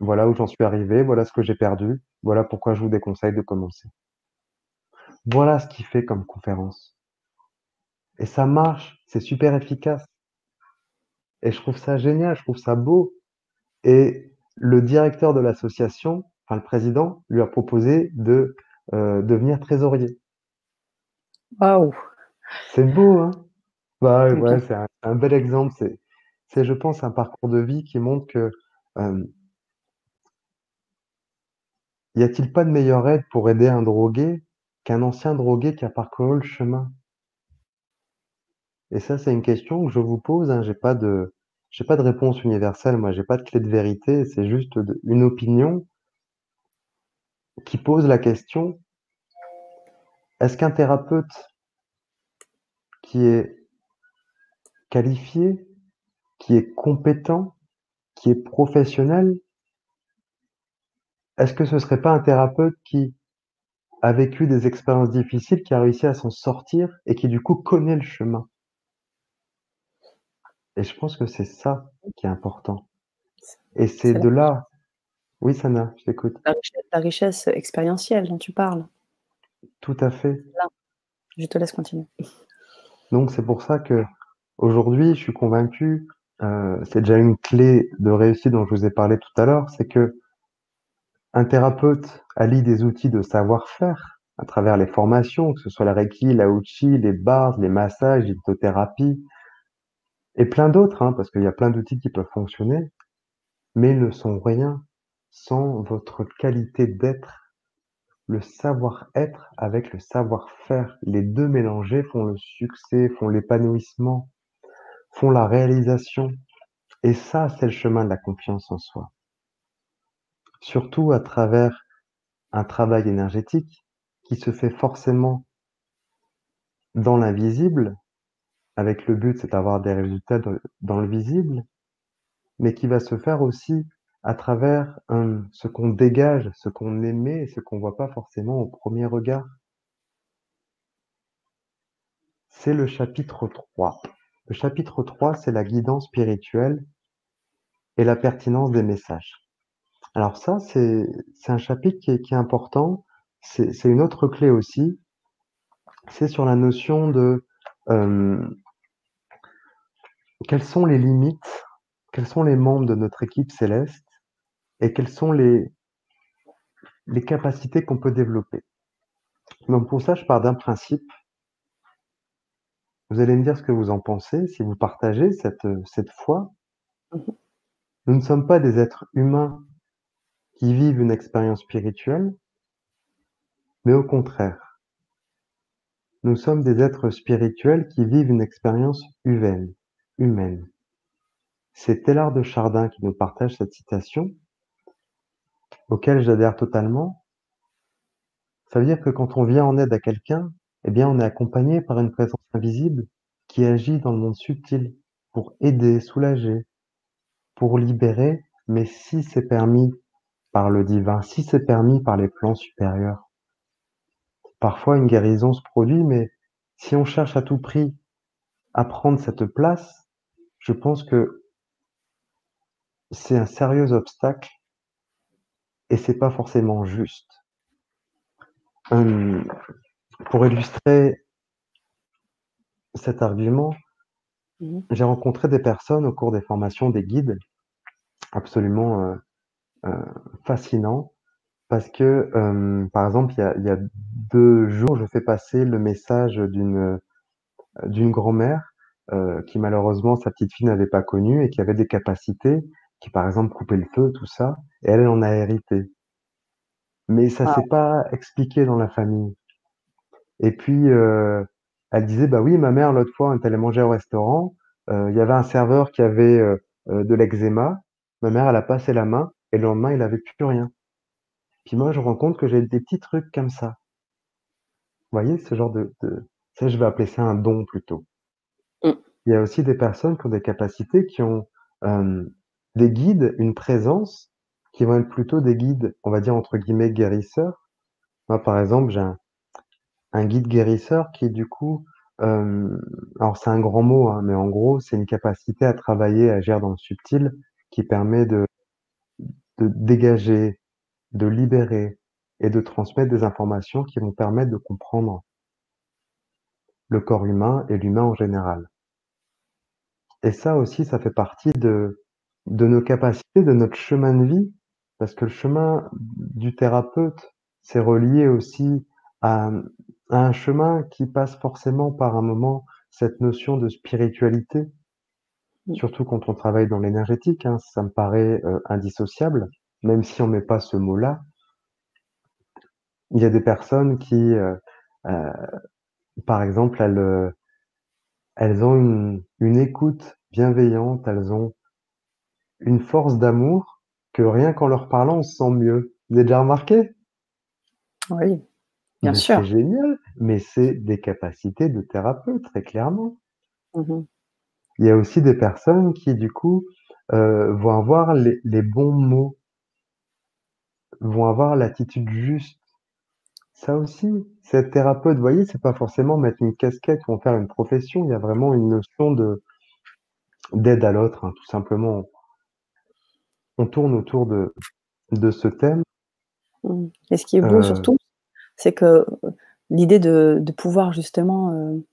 Voilà où j'en suis arrivé, voilà ce que j'ai perdu, voilà pourquoi je vous déconseille de commencer. Voilà ce qu'il fait comme conférence. Et ça marche, c'est super efficace. Et je trouve ça génial, je trouve ça beau. Et le directeur de l'association, enfin le président, lui a proposé de euh, devenir trésorier. Waouh. C'est beau, hein bah, ouais, c'est un, un, bel exemple. C'est, c'est, je pense, un parcours de vie qui montre que euh, y a-t-il pas de meilleure aide pour aider un drogué qu'un ancien drogué qui a parcouru le chemin? Et ça, c'est une question que je vous pose. Hein. J'ai pas de, réponse universelle. Moi, j'ai pas de clé de vérité. C'est juste une opinion qui pose la question est-ce qu'un thérapeute qui est qualifié, qui est compétent, qui est professionnel, est-ce que ce serait pas un thérapeute qui a vécu des expériences difficiles, qui a réussi à s'en sortir et qui du coup connaît le chemin? Et je pense que c'est ça qui est important. Et c'est C'est de là oui, Sana, je t'écoute. la richesse la richesse expérientielle dont tu parles. Tout à fait. Là, je te laisse continuer. Donc c'est pour ça qu'aujourd'hui, je suis convaincu, heu, c'est déjà une clé de réussite dont je vous ai parlé tout à l'heure, c'est qu'un thérapeute allie des outils de savoir-faire à travers les formations, que ce soit la reiki, l'Aouchi, les bars, les massages, l'hypnothérapie et plein d'autres, hein, parce qu'il y a plein d'outils qui peuvent fonctionner, mais ne sont rien sans votre qualité d'être, le savoir-être avec le savoir-faire. Les 2 mélangés font le succès, font l'épanouissement, font la réalisation et ça, c'est le chemin de la confiance en soi. Surtout à travers un travail énergétique qui se fait forcément dans l'invisible, avec le but, c'est d'avoir des résultats dans le visible, mais qui va se faire aussi à travers, ce qu'on dégage, ce qu'on émet et ce qu'on voit pas forcément au premier regard. C'est le chapitre 3. Le chapitre 3, c'est la guidance spirituelle et la pertinence des messages. Alors ça, c'est un chapitre qui est important. C'est une autre clé aussi. C'est sur la notion de, hem quelles sont les limites, quels sont les membres de notre équipe céleste? Et quelles sont les les capacités qu'on peut développer? Donc pour ça, je pars d'un principe. Vous allez me dire ce que vous en pensez, si vous partagez cette, cette foi. Mmh mh. Nous ne sommes pas des êtres humains qui vivent une expérience spirituelle, mais au contraire. Nous sommes des êtres spirituels qui vivent une expérience huvaine humaine. C'est Teilhard de Chardin qui nous partage cette citation auquel j'adhère totalement. Ça veut dire que quand on vient en aide à quelqu'un, eh bien, on est accompagné par une présence invisible qui agit dans le monde subtil pour aider, soulager, pour libérer, mais si c'est permis par le divin, si c'est permis par les plans supérieurs. Parfois, une guérison se produit, mais si on cherche à tout prix à prendre cette place, je pense que c'est un sérieux obstacle et c'est pas forcément juste. Hem, pour illustrer cet argument, Mmh mh. j'ai rencontré des personnes au cours des formations des guides, absolument, heu heu, fascinants parce que, par exemple, il y a il y a 2 jours, je fais passer le message d'une grand-mère, heu, qui malheureusement sa petite fille n'avait pas connu et qui avait des capacités, qui par exemple coupait le feu, tout ça et elle, en a hérité. Mais ça Waouh! s'est pas expliqué dans la famille. Et puis, heu, elle disait: «Bah oui, ma mère l'autre fois, on est allé manger au restaurant, heu, il y avait un serveur qui avait, de l'eczéma. Ma mère, elle a passé la main et le lendemain, il avait plus rien». Puis moi, je me rends compte que j'ai des petits trucs comme ça. Vous voyez ce genre de de ça, je vais appeler ça un don plutôt. Il y a aussi des personnes qui ont des capacités, qui ont, hem, des guides, une présence, qui vont être plutôt des guides, on va dire entre guillemets «guérisseurs». Moi, par exemple, j'ai un guide guérisseur qui du coup, hem, alors c'est un grand mot, hein, mais en gros, c'est une capacité à travailler, à agir dans le subtil, qui permet de de dégager, de libérer et de transmettre des informations qui vont permettre de comprendre le corps humain et l'humain en général. Et ça aussi, ça fait partie de de nos capacités, de notre chemin de vie, parce que le chemin du thérapeute, c'est relié aussi à, à un chemin qui passe forcément par un moment, cette notion de spiritualité. Surtout quand on travaille dans l'énergétique, hein, ça me paraît, heu, indissociable, même si on met pas ce mot-là. Il y a des personnes qui, heu heu, par exemple, elles, elles ont une une écoute bienveillante, elles ont une force d'amour que rien qu'en leur parlant, on se sent mieux. Vous avez déjà remarqué? Oui. Bien Mais sûr. c'est génial, mais c'est des capacités de thérapeute, très clairement. Mmh mh. Il y a aussi des personnes qui, du coup, heu, vont avoir les les bons mots vont avoir l'attitude juste. Ça aussi, c'est être thérapeute, vous voyez, c'est pas forcément mettre une casquette ou en faire une profession, il y a vraiment une notion de d'aide à l'autre, hein, tout simplement. On tourne autour de de ce thème. Mmh. Et ce qui est beau Heu surtout, c'est que, l'idée de de pouvoir justement, heu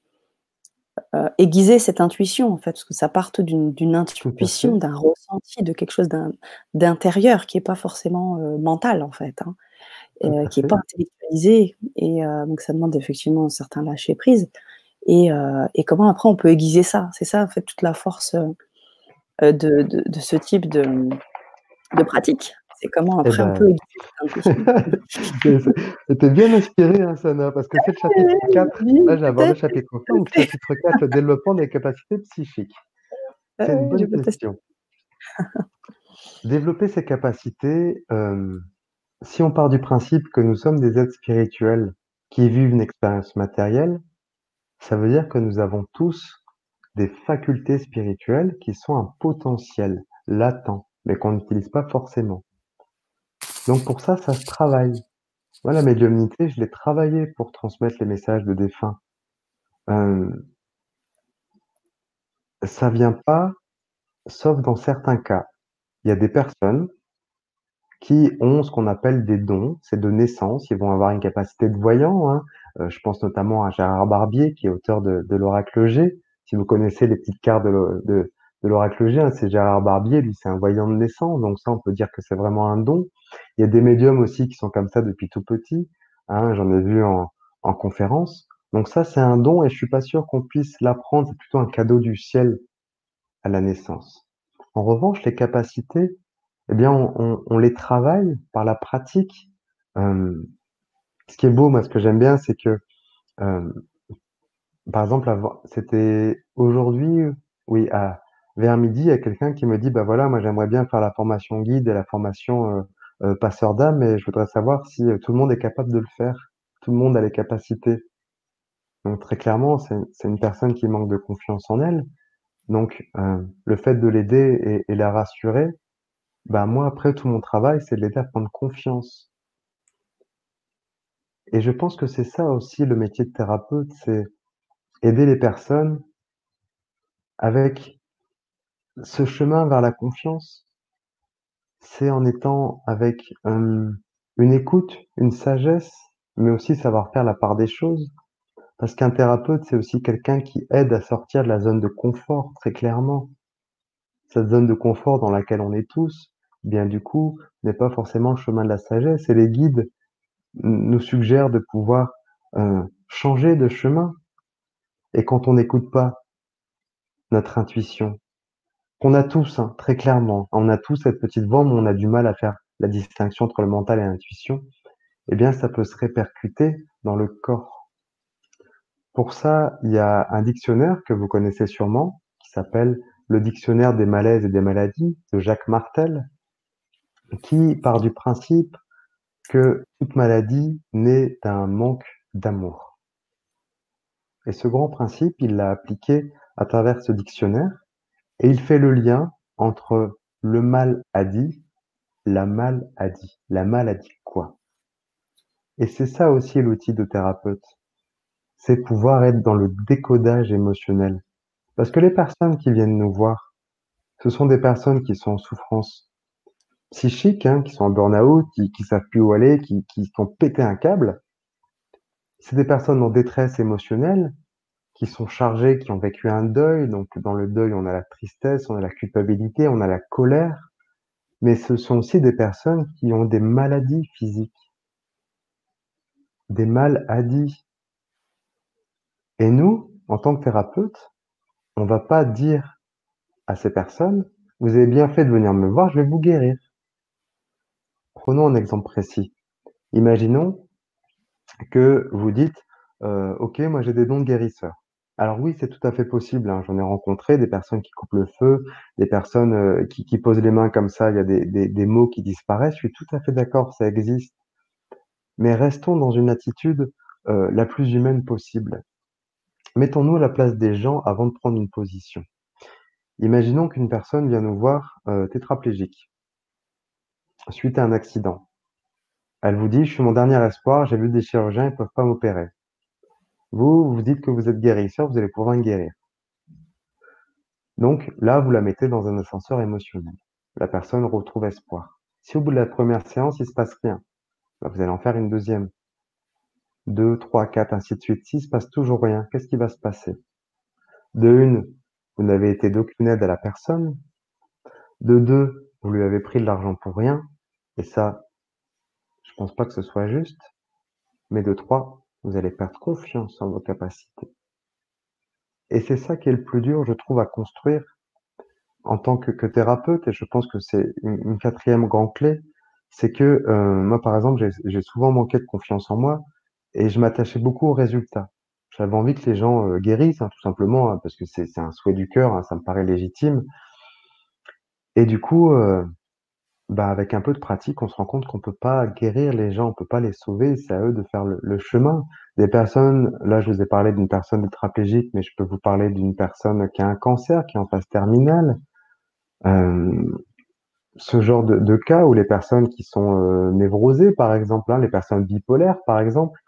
heu, aiguiser cette intuition, en fait, parce que ça parte d'une intuition, d'un ressenti, de quelque chose d'in d'intérieur qui est pas forcément, mental, en fait, hein à qui est pas fait. intellectualisé et heu, donc ça demande effectivement un certain lâcher prise et comment après on peut aiguiser ça? C'est ça, en fait, toute la force, de de de ce type de, de pratique. C'est comment Et après on bah, peut aiguiser cette intuition. mais c'est mais tu es bien inspirée, hein, Sana, parce que c'est le chapitre 4. Oui, Là, j'ai abordé le chapitre 3, je donc sais. chapitre 4, le développement des capacités psychiques. Ouais, C'est une bonne question. Développer ses capacités, si on part du principe que nous sommes des êtres spirituels qui vivent une expérience matérielle, ça veut dire que nous avons tous des facultés spirituelles qui sont un potentiel latent, mais qu'on n'utilise pas forcément. Donc pour ça, ça se travaille. Moi, la médiumnité, je l'ai travaillé pour transmettre les messages de défunts. Hem ça vient pas, sauf dans certains cas. Il y a des personnes qui ont ce qu'on appelle des dons, c'est de naissance, ils vont avoir une capacité de voyant, hein. Heu, je pense notamment à Gérard Barbier qui est auteur de de l'Oracle G. Si vous connaissez les petites cartes de l'Oracle G, hein, c'est Gérard Barbier, lui, c'est un voyant de naissance, donc ça, on peut dire que c'est vraiment un don. Il y a des médiums aussi qui sont comme ça depuis tout petit, hein, j'en ai vu en en conférence. Donc ça, c'est un don et je suis pas sûr qu'on puisse l'apprendre, c'est plutôt un cadeau du ciel à la naissance. En revanche, les capacités, eh bien, on les travaille par la pratique. Hem, ce qui est beau, moi, ce que j'aime bien, c'est que, hem, par exemple, c'était aujourd'hui, oui, vers midi, il y a quelqu'un qui me dit: «Bah, voilà, moi, j'aimerais bien faire la formation guide et la formation, heu, passeur d'âme et je voudrais savoir si, tout le monde est capable de le faire. Tout le monde a les capacités». Donc très clairement, c'est une personne qui manque de confiance en elle. Donc le fait de l'aider et la rassurer, bah, moi, après, tout mon travail, c'est de l'aider à prendre confiance. Et je pense que c'est ça aussi le métier de thérapeute, c'est aider les personnes avec ce chemin vers la confiance. C'est en étant avec, une écoute, une sagesse, mais aussi savoir faire la part des choses. Parce qu'un thérapeute, c'est aussi quelqu'un qui aide à sortir de la zone de confort, très clairement. Cette zone de confort dans laquelle on est tous, bien du coup, n'est pas forcément le chemin de la sagesse et les guides nous suggèrent de pouvoir, heu, changer de chemin et quand on n'écoute pas notre intuition, qu'on a tous, hein, très clairement, on a tous cette petite voix, mais on a du mal à faire la distinction entre le mental et l'intuition, eh bien, ça peut se répercuter dans le corps. Pour ça, il y a un dictionnaire que vous connaissez sûrement, qui s'appelle «Le dictionnaire des malaises et des maladies» de Jacques Martel qui part du principe que toute maladie naît d'un manque d'amour. Et ce grand principe, il l'a appliqué à travers ce dictionnaire et il fait le lien entre le mal-adi, la maladie. La maladie quoi? Et c'est ça aussi l'outil de thérapeute. C'est pouvoir être dans le décodage émotionnel. Parce que les personnes qui viennent nous voir, ce sont des personnes qui sont en souffrance psychique, hein, qui sont en burn-out, qui qui savent plus où aller, qui ont pété un câble. C'est des personnes en détresse émotionnelle, qui sont chargées, qui ont vécu un deuil, donc dans le deuil, on a la tristesse, on a la culpabilité, on a la colère, mais ce sont aussi des personnes qui ont des maladies physiques. Des mal-adis. Et nous, en tant que thérapeute, on va pas dire à ces personnes: «Vous avez bien fait de venir me voir, je vais vous guérir». Prenons un exemple précis. Imaginons que vous dites, heu: «OK, moi j'ai des dons de guérisseur». Alors oui, c'est tout à fait possible, hein, j'en ai rencontré des personnes qui coupent le feu, des personnes, heu, qui posent les mains comme ça, il y a des maux qui disparaissent, je suis tout à fait d'accord, ça existe. Mais restons dans une attitude euh, la plus humaine possible. Mettons-nous à la place des gens avant de prendre une position. Imaginons qu'une personne vient nous voir euh, tétraplégique suite à un accident. Elle vous dit, je suis mon dernier espoir, j'ai vu des chirurgiens, ils ne peuvent pas m'opérer. Vous, vous dites que vous êtes guérisseur, vous allez pouvoir guérir. Donc là, vous la mettez dans un ascenseur émotionnel. La personne retrouve espoir. Si au bout de la première séance, il ne se passe rien, bah, vous allez en faire une deuxième. Deux, trois, quatre, ainsi de suite. S'il ne se passe toujours rien, qu'est-ce qui va se passer? De une, vous n'avez été d'aucune aide à la personne. De deux, vous lui avez pris de l'argent pour rien. Et ça, je pense pas que ce soit juste. Mais de trois, vous allez perdre confiance en vos capacités. Et c'est ça qui est le plus dur, je trouve, à construire en tant que, thérapeute. Et je pense que c'est une, quatrième grande clé. C'est que euh, moi, par exemple, j'ai souvent manqué de confiance en moi et je m'attachais beaucoup aux résultats. J'avais envie que les gens euh, guérissent, hein, tout simplement, hein, parce que c'est un souhait du cœur, hein, ça me paraît légitime. Et du coup, euh, bah, avec un peu de pratique, on se rend compte qu'on peut pas guérir les gens, on peut pas les sauver, c'est à eux de faire le, chemin. Des personnes, là je vous ai parlé d'une personne tétraplégique, mais je peux vous parler d'une personne qui a un cancer, qui est en phase terminale. Euh, ce genre de, cas où les personnes qui sont euh, névrosées, par exemple, hein, les personnes bipolaires, par exemple,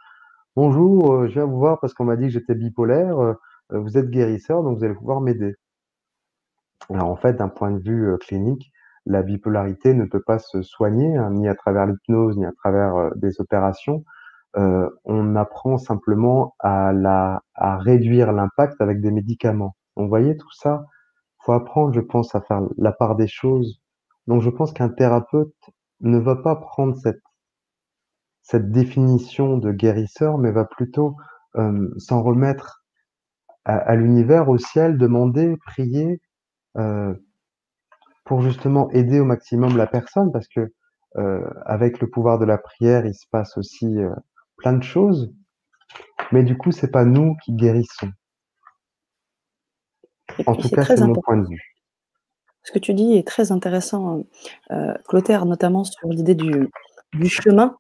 bonjour, je viens vous voir parce qu'on m'a dit que j'étais bipolaire, vous êtes guérisseur, donc vous allez pouvoir m'aider. Alors en fait, d'un point de vue clinique, la bipolarité ne peut pas se soigner, hein, ni à travers l'hypnose, ni à travers des opérations. Euh, on apprend simplement à, la, à réduire l'impact avec des médicaments. Donc, vous voyez, tout ça, faut apprendre, je pense, à faire la part des choses. Donc, je pense qu'un thérapeute ne va pas prendre cette, cette définition de guérisseur, mais va plutôt euh, s'en remettre à l'univers, au ciel, demander, prier, euh, pour justement aider au maximum la personne, parce que euh, avec le pouvoir de la prière, il se passe aussi euh, plein de choses. Mais du coup, c'est pas nous qui guérissons. En tout cas, c'est mon point de vue. Ce que tu dis est très intéressant, Clotaire, notamment sur l'idée du, du chemin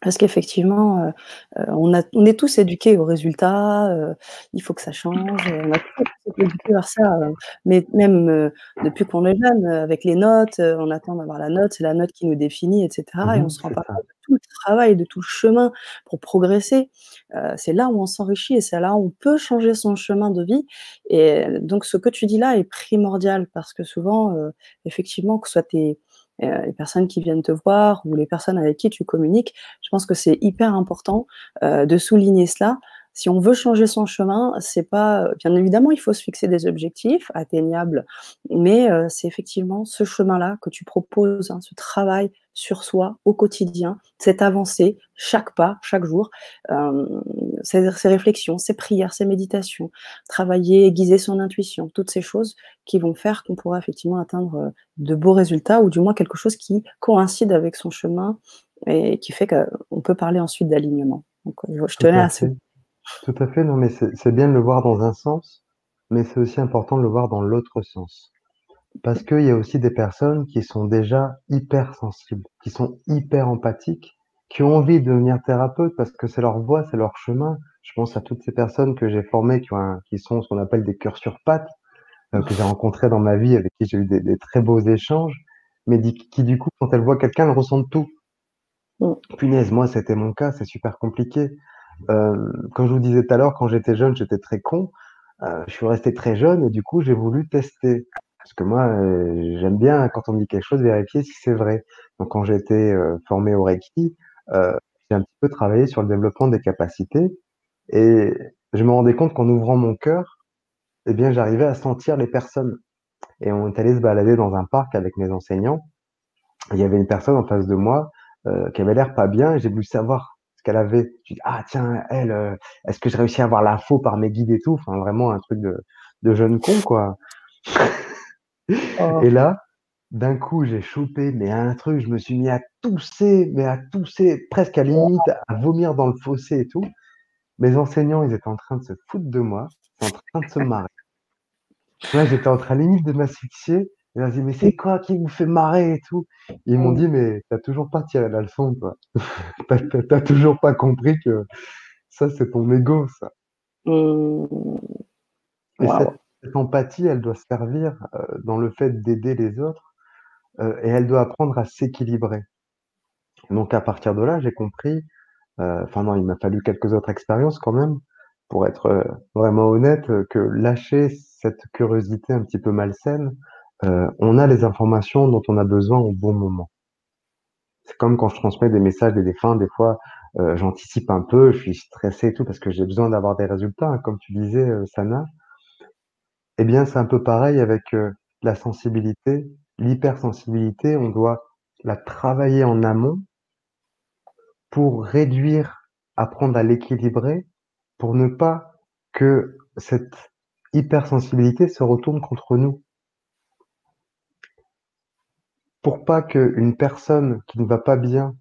parce qu'effectivement, euh, euh, on, a, on est tous éduqués aux résultats, euh, il faut que ça change, on a tous été éduqués vers ça, mais même depuis qu'on est jeune, avec les notes, on attend d'avoir la note, c'est la note qui nous définit, etc. et on mmh se rend pas compte de tout le travail, de tout le chemin pour progresser. c'est là où on s'enrichit et c'est là où on peut changer son chemin de vie. Et donc, ce que tu dis là est primordial parce que souvent, effectivement, que ce soit tes euh, les personnes qui viennent te voir ou les personnes avec qui tu communiques. Je pense que c'est hyper important euh, de souligner cela. Si on veut changer son chemin, c'est pas bien évidemment il faut se fixer des objectifs atteignables, mais euh, c'est effectivement ce chemin-là que tu proposes, hein, ce travail sur soi au quotidien, cette avancée, chaque pas, chaque jour, euh, ces, réflexions, ces prières, ces méditations, travailler, aiguiser son intuition, toutes ces choses qui vont faire qu'on pourra effectivement atteindre euh, de beaux résultats ou du moins quelque chose qui coïncide avec son chemin et qui fait qu'on peut parler ensuite d'alignement. Donc, je tenais à, ce... Tout à fait, non, mais c'est bien de le voir dans un sens, mais c'est aussi important de le voir dans l'autre sens. Parce qu'il y a aussi des personnes qui sont déjà hyper sensibles, qui sont hyper empathiques, qui ont envie de devenir thérapeute parce que c'est leur voie, c'est leur chemin. Je pense à toutes ces personnes que j'ai formées qui, ont qui sont ce qu'on appelle des cœurs sur pattes, euh, que j'ai rencontrés dans ma vie, avec qui j'ai eu des, très beaux échanges, mais qui, du coup, quand elles voient quelqu'un, elles ressentent tout. Mm. Punaise, moi, c'était mon cas, c'est super compliqué. Euh, comme je vous disais tout à l'heure, quand j'étais jeune, j'étais très con. Euh, je suis resté très jeune et du coup, j'ai voulu tester. Parce que moi, euh, j'aime bien, quand on me dit quelque chose, vérifier si c'est vrai. Donc, quand j'ai été euh, formé au Reiki, euh, j'ai un petit peu travaillé sur le développement des capacités. Et je me rendais compte qu'en ouvrant mon cœur, eh bien, j'arrivais à sentir les personnes. Et on est allé se balader dans un parc avec mes enseignants. Il y avait une personne en face de moi qui avait l'air pas bien et j'ai voulu savoir ce qu'elle avait. Je dis, ah tiens, elle, euh, est-ce que j'ai réussi à avoir l'info par mes guides et tout? Enfin, vraiment un truc de, de jeune con, quoi. Oh. Et là, d'un coup, j'ai chopé, mais un truc, je me suis mis à tousser, mais à tousser, presque à limite, à vomir dans le fossé et tout. Mes enseignants, ils étaient en train de se foutre de moi, en train de se marrer. Moi, j'étais en train limite de m'asphyxier. Il m'a dit, mais c'est quoi qui vous fait marrer et tout? Ils m'ont dit, mais t'as toujours pas tiré la leçon, toi. t'as toujours pas compris que Ça, c'est ton ego, ça. Mmh. Et cette cette empathie, elle doit servir, heu, dans le fait d'aider les autres, et elle doit apprendre à s'équilibrer. Donc à partir de là, j'ai compris, heu, enfin non, il m'a fallu quelques autres expériences quand même pour être, heu, vraiment honnête, que lâcher cette curiosité un petit peu malsaine, on a les informations dont on a besoin au bon moment. C'est comme quand je transmets des messages des fins, des fois, j'anticipe un peu, je suis stressé et tout parce que j'ai besoin d'avoir des résultats, hein, comme tu disais, Sana. Eh bien, c'est un peu pareil avec, la sensibilité. L'hypersensibilité, on doit la travailler en amont pour réduire, apprendre à l'équilibrer, pour ne pas que cette hypersensibilité se retourne contre nous. Pour pas qu'une personne qui ne va pas bien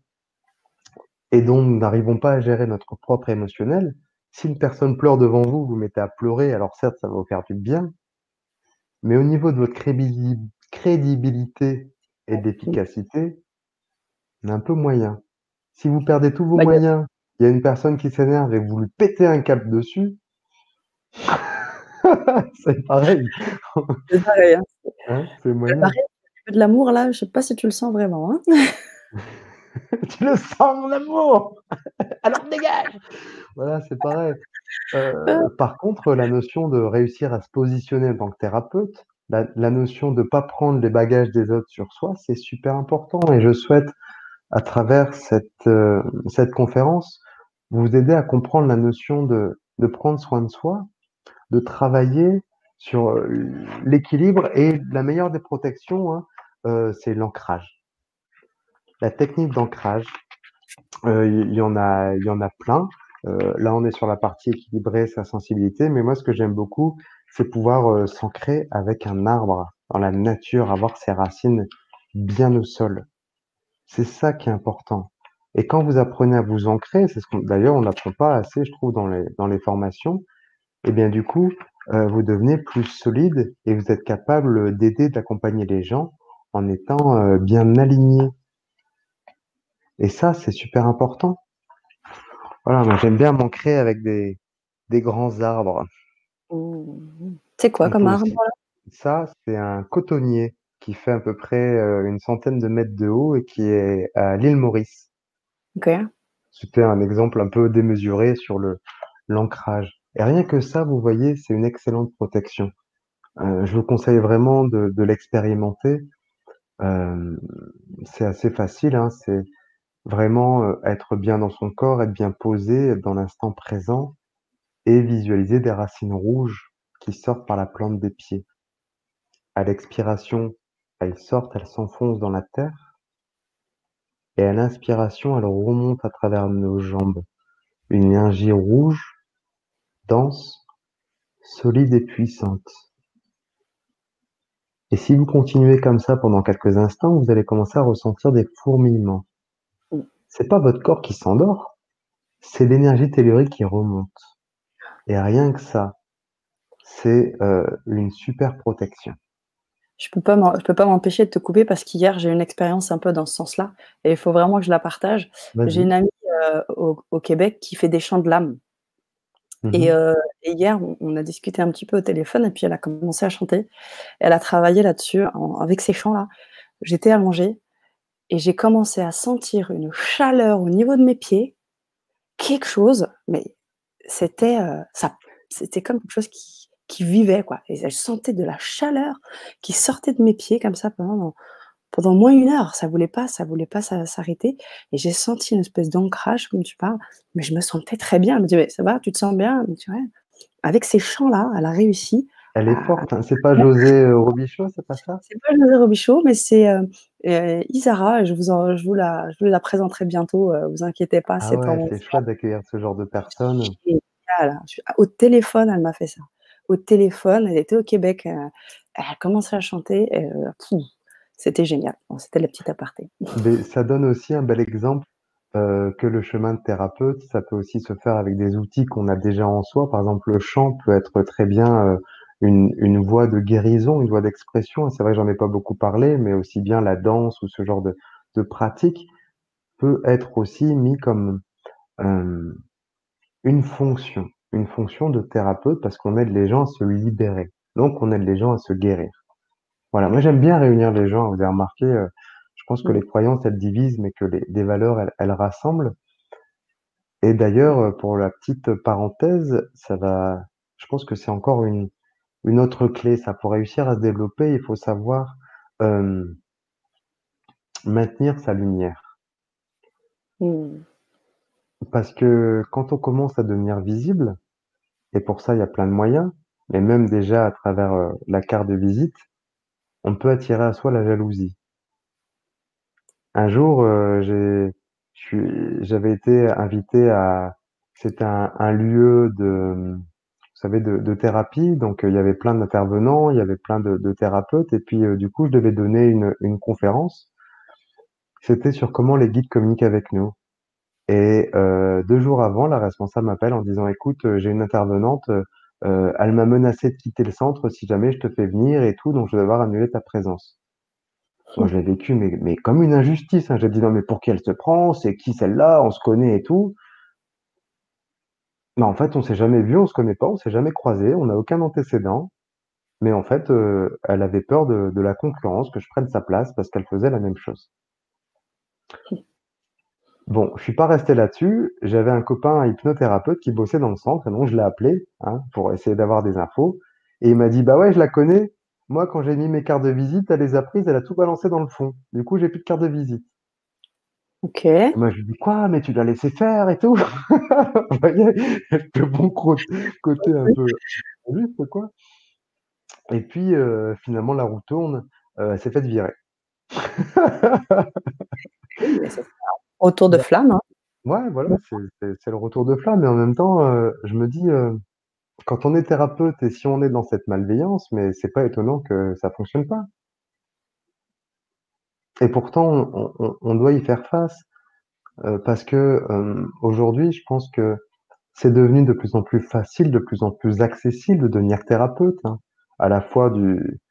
et dont nous n'arrivons pas à gérer notre propre émotionnel, si une personne pleure devant vous, vous mettez à pleurer, alors certes, ça va vous faire du bien, mais au niveau de votre crédibili crédibilité et d'efficacité, on un peu moyen. Si vous perdez tous vos Bah, moyens, il y a une personne qui s'énerve et vous lui pétez un câble dessus, c'est pareil, c'est pareil, hein. hein, c'est C'est moyen. pareil, de l'amour là, je sais pas si tu le sens vraiment, hein? «Tu le sens mon amour? Alors dégage!» Voilà, c'est pareil. Heu, par contre, la notion de réussir à se positionner en tant que thérapeute, la notion de pas prendre les bagages des autres sur soi, c'est super important et je souhaite, à travers cette, heu, cette conférence, vous aider à comprendre la notion de de prendre soin de soi, de travailler sur, heu, l'équilibre et la meilleure des protections, hein, heu, c'est l'ancrage. La technique d'ancrage, il y en a y en a plein. Là, on est sur la partie équilibrer sa sensibilité, mais moi, ce que j'aime beaucoup, c'est pouvoir, heu, s'ancrer avec un arbre dans la nature, avoir ses racines bien au sol. C'est ça qui est important et quand vous apprenez à vous ancrer, c'est ce qu'on d'ailleurs, on n'apprend pas assez, je trouve, dans les dans formations et bien, du coup, heu, vous devenez plus solide et vous êtes capable, d'aider, d'accompagner les gens en étant, heu, bien aligné et ça, c'est super important. Voilà, moi, j'aime bien m'ancrer avec des grands arbres. Mmh C'est quoi On peut comme arbre aussi ça, c'est un cotonnier qui fait à peu près, heu, une centaine de mètres de haut et qui est à l'île Maurice. OK. C'était un exemple un peu démesuré sur le l'ancrage et rien que ça, vous voyez, c'est une excellente protection. Heu, je vous conseille vraiment de de l'expérimenter. Hem, c'est assez facile, hein, c'est vraiment, heu, être bien dans son corps, être bien posé, être dans l'instant présent et visualiser des racines rouges qui sortent par la plante des pieds. À l'expiration, elles sortent, elles s'enfoncent dans la terre et à l'inspiration, elles remontent à travers nos jambes. Une énergie rouge, dense, solide et puissante. Et si vous continuez comme ça pendant quelques instants, vous allez commencer à ressentir des fourmillements. C'est pas votre corps qui s'endort, c'est l'énergie tellurique qui remonte. Et rien que ça, c'est, heu, une super protection. Je peux pas je peux pas m'empêcher de te couper parce qu'hier, j'ai une expérience un peu dans ce sens-là et il faut vraiment que je la partage. J'ai une amie, heu, au au Québec qui fait des chants de l'âme Mmh et heu et hier, on on a discuté un petit peu au téléphone et puis elle a commencé à chanter. Elle a travaillé là-dessus avec ces chants-là. J'étais allongée et j'ai commencé à sentir une chaleur au niveau de mes pieds, quelque chose, mais c'était, heu, ça c'était comme quelque chose qui qui vivait, quoi et je sentais de la chaleur qui sortait de mes pieds comme ça pendant pendant moins 1 heure. Ça voulait pas ça voulait pas s'a s'arrêter et j'ai senti une espèce d'ancrage comme tu parles, mais je me sentais très bien. Elle me dit: «Mais ça va, tu te sens bien?» Avec ces chants-là, elle a réussi Elle est à forte, hein. C'est pas José, heu, Robichaud, c'est pas ça? c'est pas José Robichaud, mais c'est, heu heu, Isara, je vous en je vous la je vous la présenterai bientôt, heu, vous inquiétez pas, Ah c'est ouais, c'est chouette d'accueillir ce genre de personnes. Génial. Je au téléphone, elle m'a fait ça. Au téléphone, elle était au Québec, elle a commencé à chanter c'était génial. Bon, c'était la petite aparté. Ça donne aussi un bel exemple, que le chemin de thérapeute, ça peut aussi se faire avec des outils qu'on a déjà en soi. Par exemple, le chant peut être très bien, une une voie de guérison, une voie d'expression. C'est vrai que j'en ai pas beaucoup parlé, mais aussi bien la danse ou ce genre de de pratique peut être aussi mis comme, hem une fonction, une fonction de thérapeute parce qu'on aide les gens à se libérer. Donc, on aide les gens à se guérir. Voilà, moi j'aime bien réunir les gens. Vous avez remarqué, euh, je pense que Mmh. les croyances, elles divisent, mais que les, les valeurs, elles, elles rassemblent. Et d'ailleurs, euh, pour la petite parenthèse, ça va, je pense que c'est encore une, une autre clé. Ça, pour réussir à se développer, il faut savoir euh, maintenir sa lumière. Mmh. Parce que quand on commence à devenir visible, et pour ça, il y a plein de moyens, mais même déjà à travers euh, la carte de visite, on peut attirer à soi la jalousie. Un jour, euh, j'avais été invité à, c'était un, un lieu de, savez, de, de thérapie. Donc, euh, il y avait plein d'intervenants, il y avait plein de, thérapeutes. Et puis, euh, du coup, je devais donner une, conférence. C'était sur comment les guides communiquent avec nous. Et euh, deux jours avant, la responsable m'appelle en disant, écoute, j'ai une intervenante, elle m'a menacé de quitter le centre si jamais je te fais venir et tout, donc je vais devoir annuler ta présence. Moi, je l'ai vécu, mais, mais comme une injustice. Hein. J'ai dit, non, mais pour qui elle se prend? C'est qui celle-là? On se connaît et tout. Mais en fait, on s'est jamais vu, on se connaît pas, on s'est jamais croisé, on n'a aucun antécédent. Mais en fait, euh, elle avait peur de, la concurrence, que je prenne sa place parce qu'elle faisait la même chose. Bon, je suis pas resté là-dessus. J'avais un copain hypnothérapeute qui bossait dans le centre, et donc je l'ai appelé hein, pour essayer d'avoir des infos. Et il m'a dit, bah ouais, je la connais. Moi, quand j'ai mis mes cartes de visite, elle les a prises, elle a tout balancé dans le fond. Du coup, j'ai plus de carte de visite. OK. Moi, je lui dis, quoi, mais tu l'as laissé faire et tout? Vous voyez, le bon côté un peu juste, quoi. Et puis, euh, finalement, la roue tourne, euh, elle s'est faite virer. Retour de flamme, hein. ouais, voilà, c'est le retour de flamme. Mais en même temps, euh, je me dis, quand on est thérapeute et si on est dans cette malveillance, mais c'est pas étonnant que ça fonctionne pas. Et pourtant, on, doit y faire face euh, parce que euh, aujourd'hui, je pense que c'est devenu de plus en plus facile, de plus en plus accessible de devenir thérapeute, hein, à la fois du,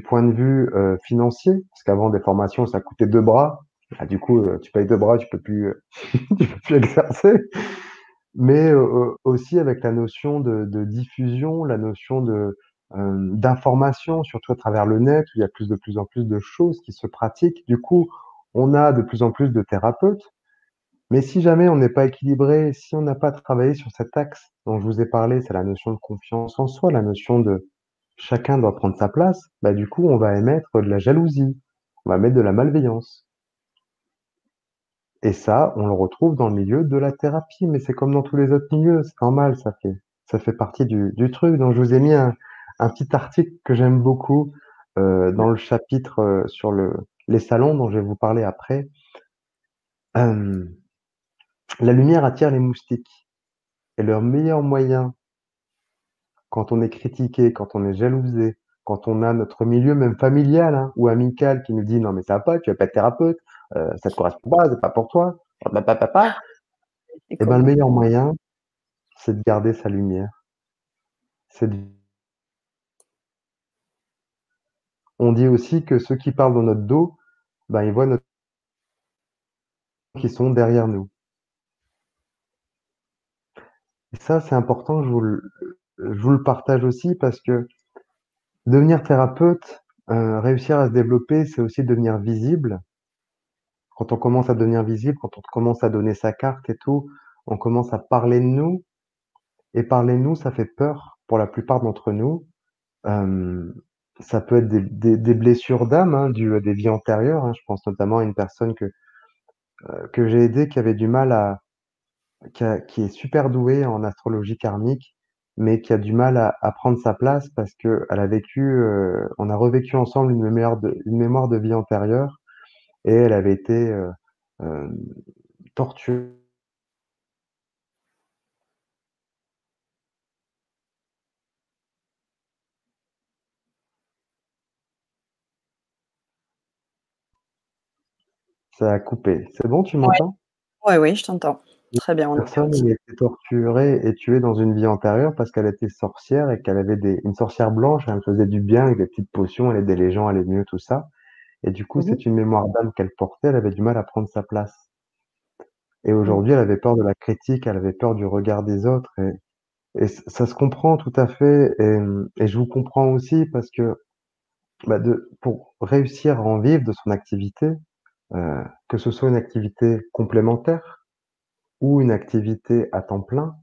point de vue euh, financier, parce qu'avant des formations, ça coûtait deux bras. Ah, du coup, tu payes deux bras, tu peux plus, tu peux plus exercer. Mais aussi avec la notion de diffusion, la notion de euh, d'information, surtout à travers le net, où il y a de plus en plus de choses qui se pratiquent. Du coup, on a de plus en plus de thérapeutes. Mais si jamais on n'est pas équilibré, si on n'a pas travaillé sur cet axe dont je vous ai parlé, c'est la notion de confiance en soi, la notion de chacun doit prendre sa place, bah du coup, on va émettre de la jalousie, on va mettre de la malveillance. Et ça, on le retrouve dans le milieu de la thérapie, mais c'est comme dans tous les autres milieux, c'est normal, ça fait, ça fait partie du, du truc. Donc, je vous ai mis un, un petit article que j'aime beaucoup euh, dans le chapitre euh, sur le, les salons dont je vais vous parler après. Euh, la lumière attire les moustiques. Et leur meilleur moyen, quand on est critiqué, quand on est jalousé, quand on a notre milieu même familial hein, ou amical qui nous dit non mais ça va pas, tu vas pas être thérapeute, euh, ça te correspond pas, c'est pas pour toi, papa, papa. Et Et ben le meilleur moyen, c'est de garder sa lumière. C'est de- On dit aussi que ceux qui parlent dans notre dos, ben ils voient qui sont derrière nous. Ça, c'est important que je vous le, je vous le partage aussi parce que devenir thérapeute, euh, réussir à se développer, c'est aussi devenir visible. Quand on commence à devenir visible, quand on commence à donner sa carte et tout, on commence à parler de nous. Et parler de nous, ça fait peur pour la plupart d'entre nous. Euh, ça peut être des, des, des blessures d'âme, hein, à des vies antérieures. hein. Je pense notamment à une personne que, euh, que j'ai aidée qui avait du mal à, qui, a- qui est super douée en astrologie karmique, mais qui a du mal à, à prendre sa place parce que elle a vécu, euh, on a revécu ensemble une mémoire de, une mémoire de vie antérieure et elle avait été euh, euh, torturée. Ça a coupé. C'est bon, tu m'entends? Ouais, oui, je t'entends. Très bien, on personne, elle a été torturée et tuée dans une vie antérieure parce qu'elle était sorcière et qu'elle avait des, une sorcière blanche, elle faisait du bien avec des petites potions, elle aidait les gens à aller mieux, tout ça. Et du coup, Mmh c'est une mémoire d'âme qu'elle portait, elle avait du mal à prendre sa place. Et Mmh. aujourd'hui, elle avait peur de la critique, elle avait peur du regard des autres et ça se comprend tout à fait et et je vous comprends aussi parce que, bah, de pour réussir à en vivre de son activité, heu, que ce soit une activité complémentaire ou une activité à temps plein,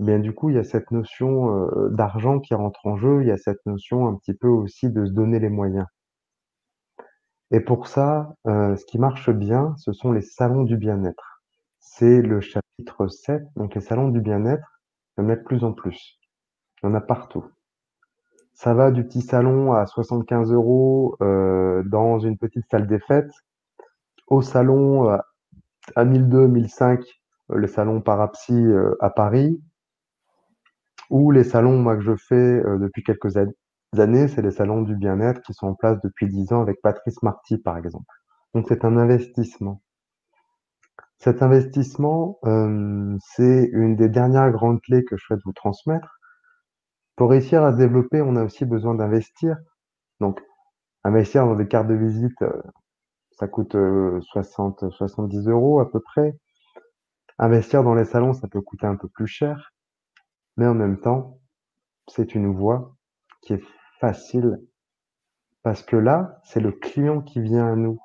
eh bien, du coup, il y a cette notion, heu, d'argent qui rentre en jeu. Il y a cette notion un petit peu aussi de se donner les moyens. Et pour ça, heu, ce qui marche bien, ce sont les salons du bien-être. C'est le chapitre 7, donc les salons du bien-être, il y en a de plus en plus. Il y en a partout. Ça va du petit salon à 75 €, heu, dans une petite salle des fêtes, au salon à à 1 200-1 500, heu, le salon Parapsy, heu, à Paris. Ou les salons, que je fais, heu, depuis quelques an années, c'est les salons du bien-être qui sont en place depuis 10 ans avec Patrice Marty, par exemple. Donc c'est un investissement. Cet investissement, c'est une des dernières grandes clés que je souhaite vous transmettre. Pour réussir à se développer, on a aussi besoin d'investir. Donc investir dans des cartes de visite, ça coûte, heu, 60-70 € à peu près. Investir dans les salons, ça peut coûter un peu plus cher, mais en même temps, c'est une voie qui est facile parce que là, c'est le client qui vient à nous.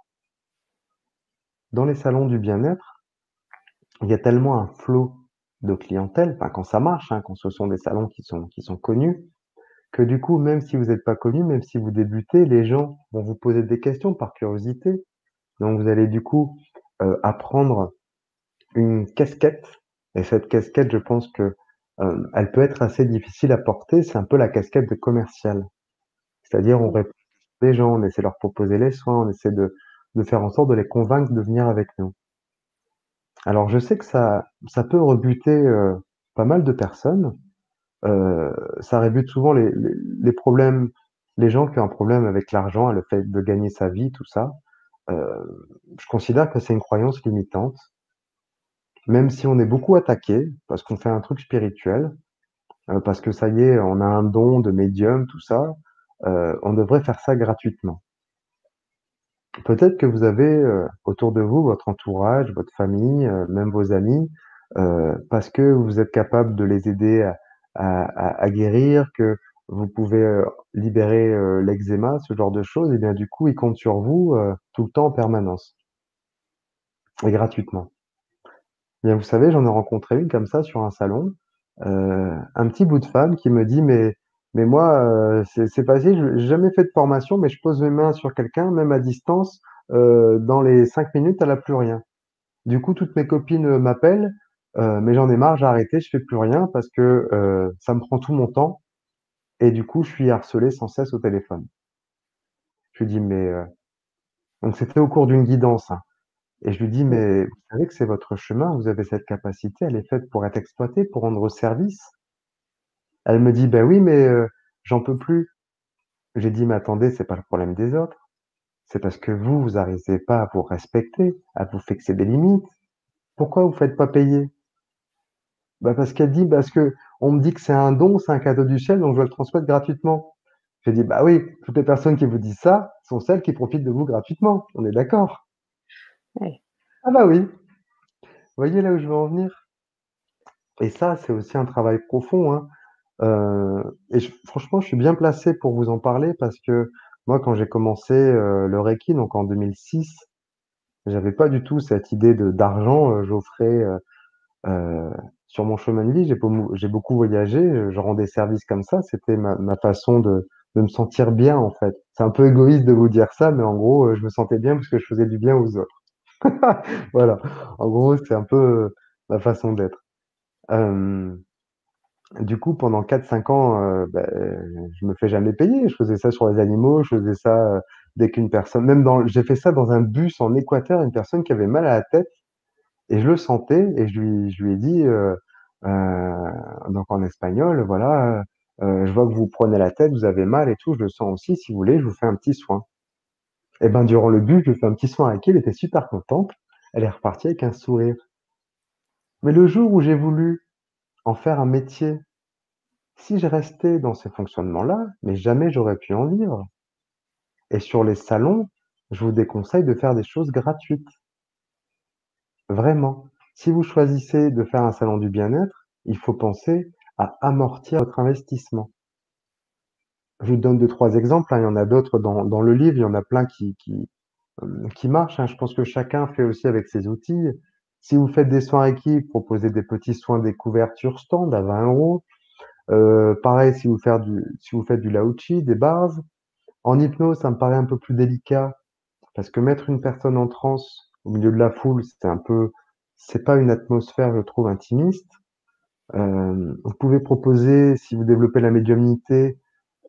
Dans les salons du bien-être, il y a tellement un flot de clientèle, enfin quand ça marche, hein, quand ce sont des salons qui sont qui sont connus, que du coup, même si vous êtes pas connu, même si vous débutez, les gens vont vous poser des questions par curiosité. Donc vous allez du coup, heu, apprendre une casquette et cette casquette, je pense que, heu, elle peut être assez difficile à porter. C'est un peu la casquette de commercial. C'est-à-dire on répond les gens, on essaie de leur proposer les soins, on essaie de faire en sorte de les convaincre de venir avec nous. Alors je sais que ça peut rebuter, heu, pas mal de personnes. Ça rebute souvent les les les problèmes les gens qui ont un problème avec l'argent, le fait de gagner sa vie, tout ça. Heu, je considère que c'est une croyance limitante. Même si on est beaucoup attaqué, parce qu'on fait un truc spirituel, heu, parce que ça y est, on a un don de médium, tout ça, heu, on devrait faire ça gratuitement. Peut-être que vous avez, autour de vous, votre entourage, votre famille, même vos amis, parce que vous êtes capable de les aider à guérir, que vous pouvez, heu, libérer, heu, l'eczéma, ce genre de choses et bien du coup, ils comptent sur vous, heu, tout le temps en permanence et gratuitement. Bien, vous savez, j'en ai rencontré une comme ça sur un salon, un petit bout de femme qui me dit: «Mais mais moi, c'est facile, je j'ai jamais fait de formation, mais je pose mes mains sur quelqu'un, même à distance, dans les 5 minutes, elle a plus rien. Du coup, toutes mes copines, m'appellent, mais j'en ai marre, j'ai arrêté, je fais plus rien parce que, ça me prend tout mon temps et du coup, je suis harcelée sans cesse au téléphone». Je lui dis: «Mais, heu» donc c'était au cours d'une guidance, hein et je lui dis. «Mais vous savez que c'est votre chemin, vous avez cette capacité, elle est faite pour être exploitée, pour rendre service». Elle me dit: «Bah oui, mais, heu, j'en peux plus». J'ai dit: «Mais attendez, c'est pas le problème des autres, c'est parce que vous, vous arrivez pas à vous respecter, à vous fixer des limites. Pourquoi vous faites pas payer?» Bah, parce qu'elle dit: «Parce qu'on me dit que c'est un don, c'est un cadeau du ciel, donc je dois le transmettre gratuitement». J'ai dit: «Bah oui, toutes les personnes qui vous disent ça sont celles qui profitent de vous gratuitement, on est d'accord?» «Ah bah oui». Vous voyez là où je veux en venir? Et ça, c'est aussi un travail profond, hein, heu et franchement, je suis bien placé pour vous en parler parce que moi, quand j'ai commencé, heu, le reiki, donc en 2006, j'avais pas du tout cette idée de d'argent, heu, j'offrais, sur mon chemin de vie, j'ai beaucoup voyagé, heu, je rendais service comme ça, c'était ma façon de me sentir bien, en fait. C'est un peu égoïste de vous dire ça, mais en gros, heu, je me sentais bien parce que je faisais du bien aux autres. Voilà, en gros, c'est un peu, heu, ma façon d'être. Du coup, pendant 4-5 ans, beh, je me fais jamais payer. Je faisais ça sur les animaux, je faisais ça, dès qu'une personne même dans j'ai fait ça dans un bus en Équateur, une personne qui avait mal à la tête et je le sentais et je lui ai dit, heu heu, donc en espagnol: «Voilà, heu, je vois que vous prenez la tête, vous avez mal et tout, je le sens aussi, si vous voulez, je vous fais un petit soin» et ben, durant le bus, je fais un petit soin avec elle, elle était super contente. Elle est repartie avec un sourire. Mais le jour où j'ai voulu en faire un métier, si je restais dans ces fonctionnements-là, mais jamais j'aurais pu en vivre et sur les salons, je vous déconseille de faire des choses gratuites. Vraiment. Si vous choisissez de faire un salon du bien-être, il faut penser à amortir votre investissement. Je vous donne deux, trois exemples, hein, il y en a d'autres dans le livre, il y en a plein qui qui, hem, qui marchent, hein. Je pense que chacun fait aussi avec ses outils. Si vous faites des soins Reiki, proposez des petits soins découvertes sur stand à 20 €. Heu, pareil si vous faire du si vous faites du Lao-Tchi, des bases. En hypnose, ça me paraît un peu plus délicat parce que mettre une personne en transe au milieu de la foule, c'est un peu c'est pas une atmosphère, je trouve, intimiste. Vous pouvez proposer, si vous développez la médiumnité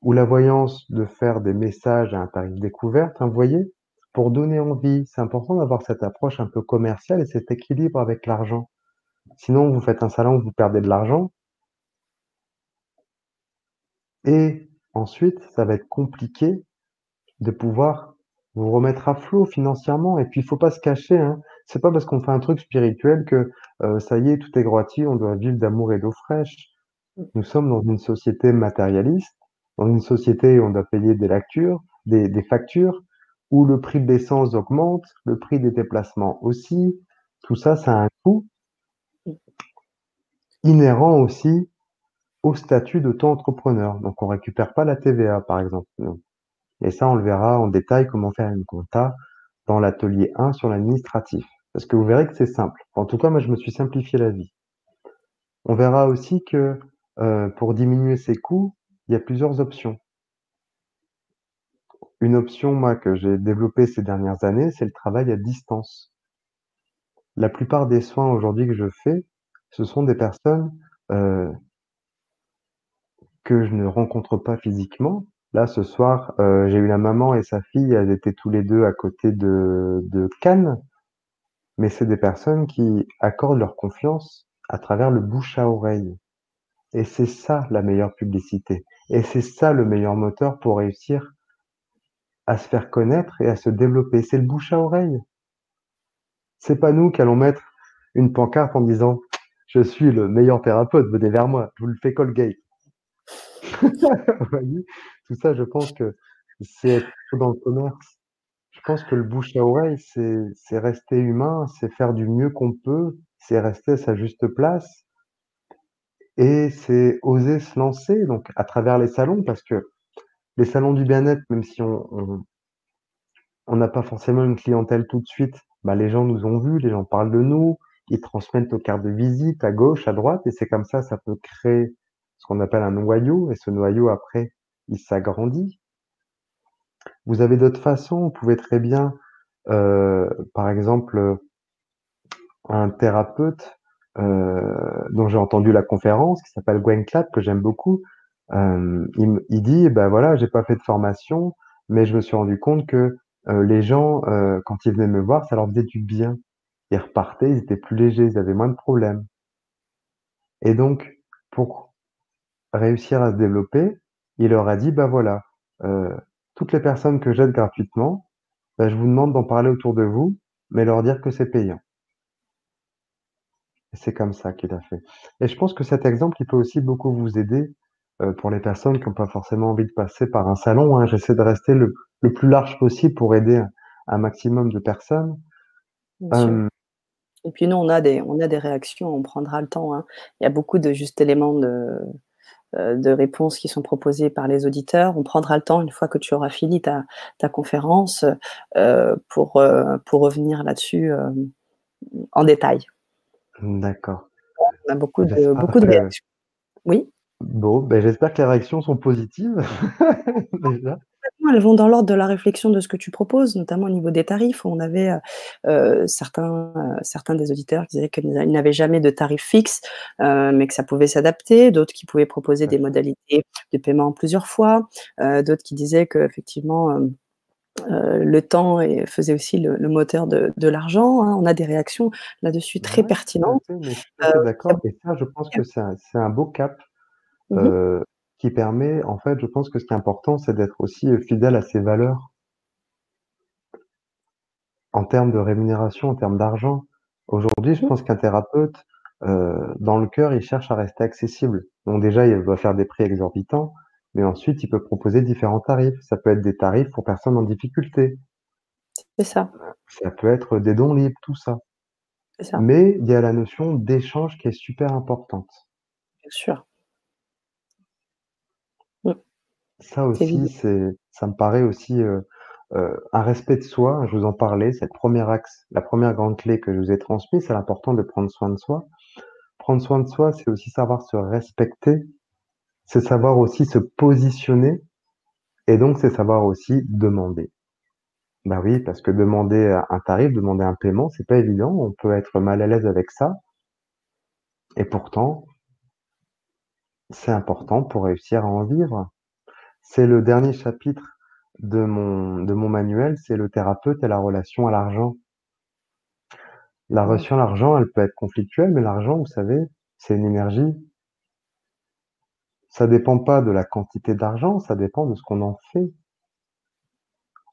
ou la voyance, de faire des messages à un tarif découverte, hein, vous voyez? Pour donner envie. C'est important d'avoir cette approche un peu commerciale et cet équilibre avec l'argent. Sinon, vous faites un salon vous perdez de l'argent et ensuite, ça va être compliqué de pouvoir vous remettre à flot financièrement et puis il faut pas se cacher, hein. C'est pas parce qu'on fait un truc spirituel que, heu, ça y est, tout est gratuit, on doit vivre d'amour et d'eau fraîche. Nous sommes dans une société matérialiste, dans une société où on doit payer des des factures, où le prix de l'essence augmente, le prix des déplacements aussi. Tout ça, ça a un coût inhérent aussi au statut d'auto-entrepreneur. Donc on récupère pas la TVA, par exemple, et ça, on le verra en détail comment faire une compta dans l'atelier 1 sur l'administratif. Parce que vous verrez que c'est simple. En tout cas, moi, je me suis simplifié la vie. On verra aussi que, heu, pour diminuer ses coûts, il y a plusieurs options. Une option, moi, que j'ai développée ces dernières années, c'est le travail à distance. La plupart des soins aujourd'hui que je fais, ce sont des personnes, heu que je ne rencontre pas physiquement. Là, ce soir, heu, j'ai eu la maman et sa fille, elles étaient tous les 2 à côté de de Cannes. Mais c'est des personnes qui accordent leur confiance à travers le bouche à oreille et c'est ça la meilleure publicité et c'est ça le meilleur moteur pour réussir à se faire connaître et à se développer, c'est le bouche à oreille. C'est pas nous qui allons mettre une pancarte en disant: «Je suis le meilleur thérapeute, venez vers moi, je vous le fais Colgate». Tout ça, je pense que c'est dans le commerce. Je pense que le bouche à oreille, c'est rester humain, c'est faire du mieux qu'on peut, c'est rester à sa juste place et c'est oser se lancer donc à travers les salons parce que les salons du bien-être, même si on n'a pas forcément une clientèle tout de suite, bah, les gens nous ont vus, les gens parlent de nous, ils transmettent nos cartes de visite à gauche, à droite et c'est comme ça, ça peut créer ce qu'on appelle un noyau et ce noyau après, il s'agrandit. Vous avez d'autres façons, vous pouvez très bien, heu, par exemple, un thérapeute, heu, dont j'ai entendu la conférence qui s'appelle Gwen Clapp, que j'aime beaucoup, hem, il il dit: «Bah, voilà, j'ai pas fait de formation, mais je me suis rendu compte que, les gens, quand ils venaient me voir, ça leur faisait du bien. Ils repartaient, ils étaient plus légers, ils avaient moins de problèmes». Et donc pour réussir à se développer, il leur a dit: «Bah, voilà, heu, toutes les personnes que j'aide gratuitement, bah, je vous demande d'en parler autour de vous, mais leur dire que c'est payant». C'est comme ça qu'il a fait. Et je pense que cet exemple, il peut aussi beaucoup vous aider, heu, pour les personnes qui ont pas forcément envie de passer par un salon, hein. J'essaie de rester le le plus large possible pour aider un un maximum de personnes. Hem Et puis nous, on a des on a des réactions, on prendra le temps, hein. Il y a beaucoup de juste éléments de, de réponses qui sont proposés par les auditeurs. On prendra le temps une fois que tu auras fini ta ta conférence, heu, pour, heu, pour revenir là-dessus, en détail. D'accord. On a beaucoup de J'espère beaucoup de réactions. Oui? Bon, beh, j'espère que les réactions sont positives, déjà. Elles vont dans l'ordre de la réflexion de ce que tu proposes, notamment au niveau des tarifs. On avait, heu, certains, heu, certains des auditeurs qui disaient qu'ils n'a ils n'avaient jamais de tarif fixe, heu, mais que ça pouvait s'adapter, d'autres qui pouvaient proposer des modalités de paiement en plusieurs fois, d'autres qui disaient qu'effectivement, heu, le temps et faisait aussi le le moteur de de l'argent, hein. On a des réactions là-dessus très Ouais, pertinentes. d'accord et ça, je pense que c'est un c'est un beau cap, Mmh mh. heu, qui permet en fait, je pense que ce qui est important, c'est d'être aussi, heu, fidèle à ses valeurs. En termes de rémunération, en termes d'argent. Aujourd'hui, je Mmh mh. pense qu'un thérapeute, heu, dans le cœur, il cherche à rester accessible. Donc déjà, il doit faire des prix exorbitants, mais ensuite, il peut proposer différents tarifs. Ça peut être des tarifs pour personnes en difficulté. C'est ça. Ça peut être des dons libres, tout ça. Ça. Mais il y a la notion d'échange qui est super importante. Bien sûr. Mmh. Ça aussi, c'est ça me paraît aussi, heu heu, un respect de soi. Je vous en parlais, cette 1 axe, la 1re grande clé que je vous ai transmise, c'est l'important de prendre soin de soi. Prendre soin de soi, c'est aussi savoir se respecter, c'est savoir aussi se positionner et donc c'est savoir aussi demander. Bah oui, parce que demander, un tarif, demander un paiement, c'est pas évident. On peut être mal à l'aise avec ça et pourtant c'est important pour réussir à en vivre. C'est le dernier chapitre de mon de mon manuel, c'est le thérapeute et la relation à l'argent. La Mmh. relation à l'argent, elle peut être conflictuelle, mais l'argent, vous savez, c'est une énergie. Ça dépend pas de la quantité d'argent, ça dépend de ce qu'on en fait.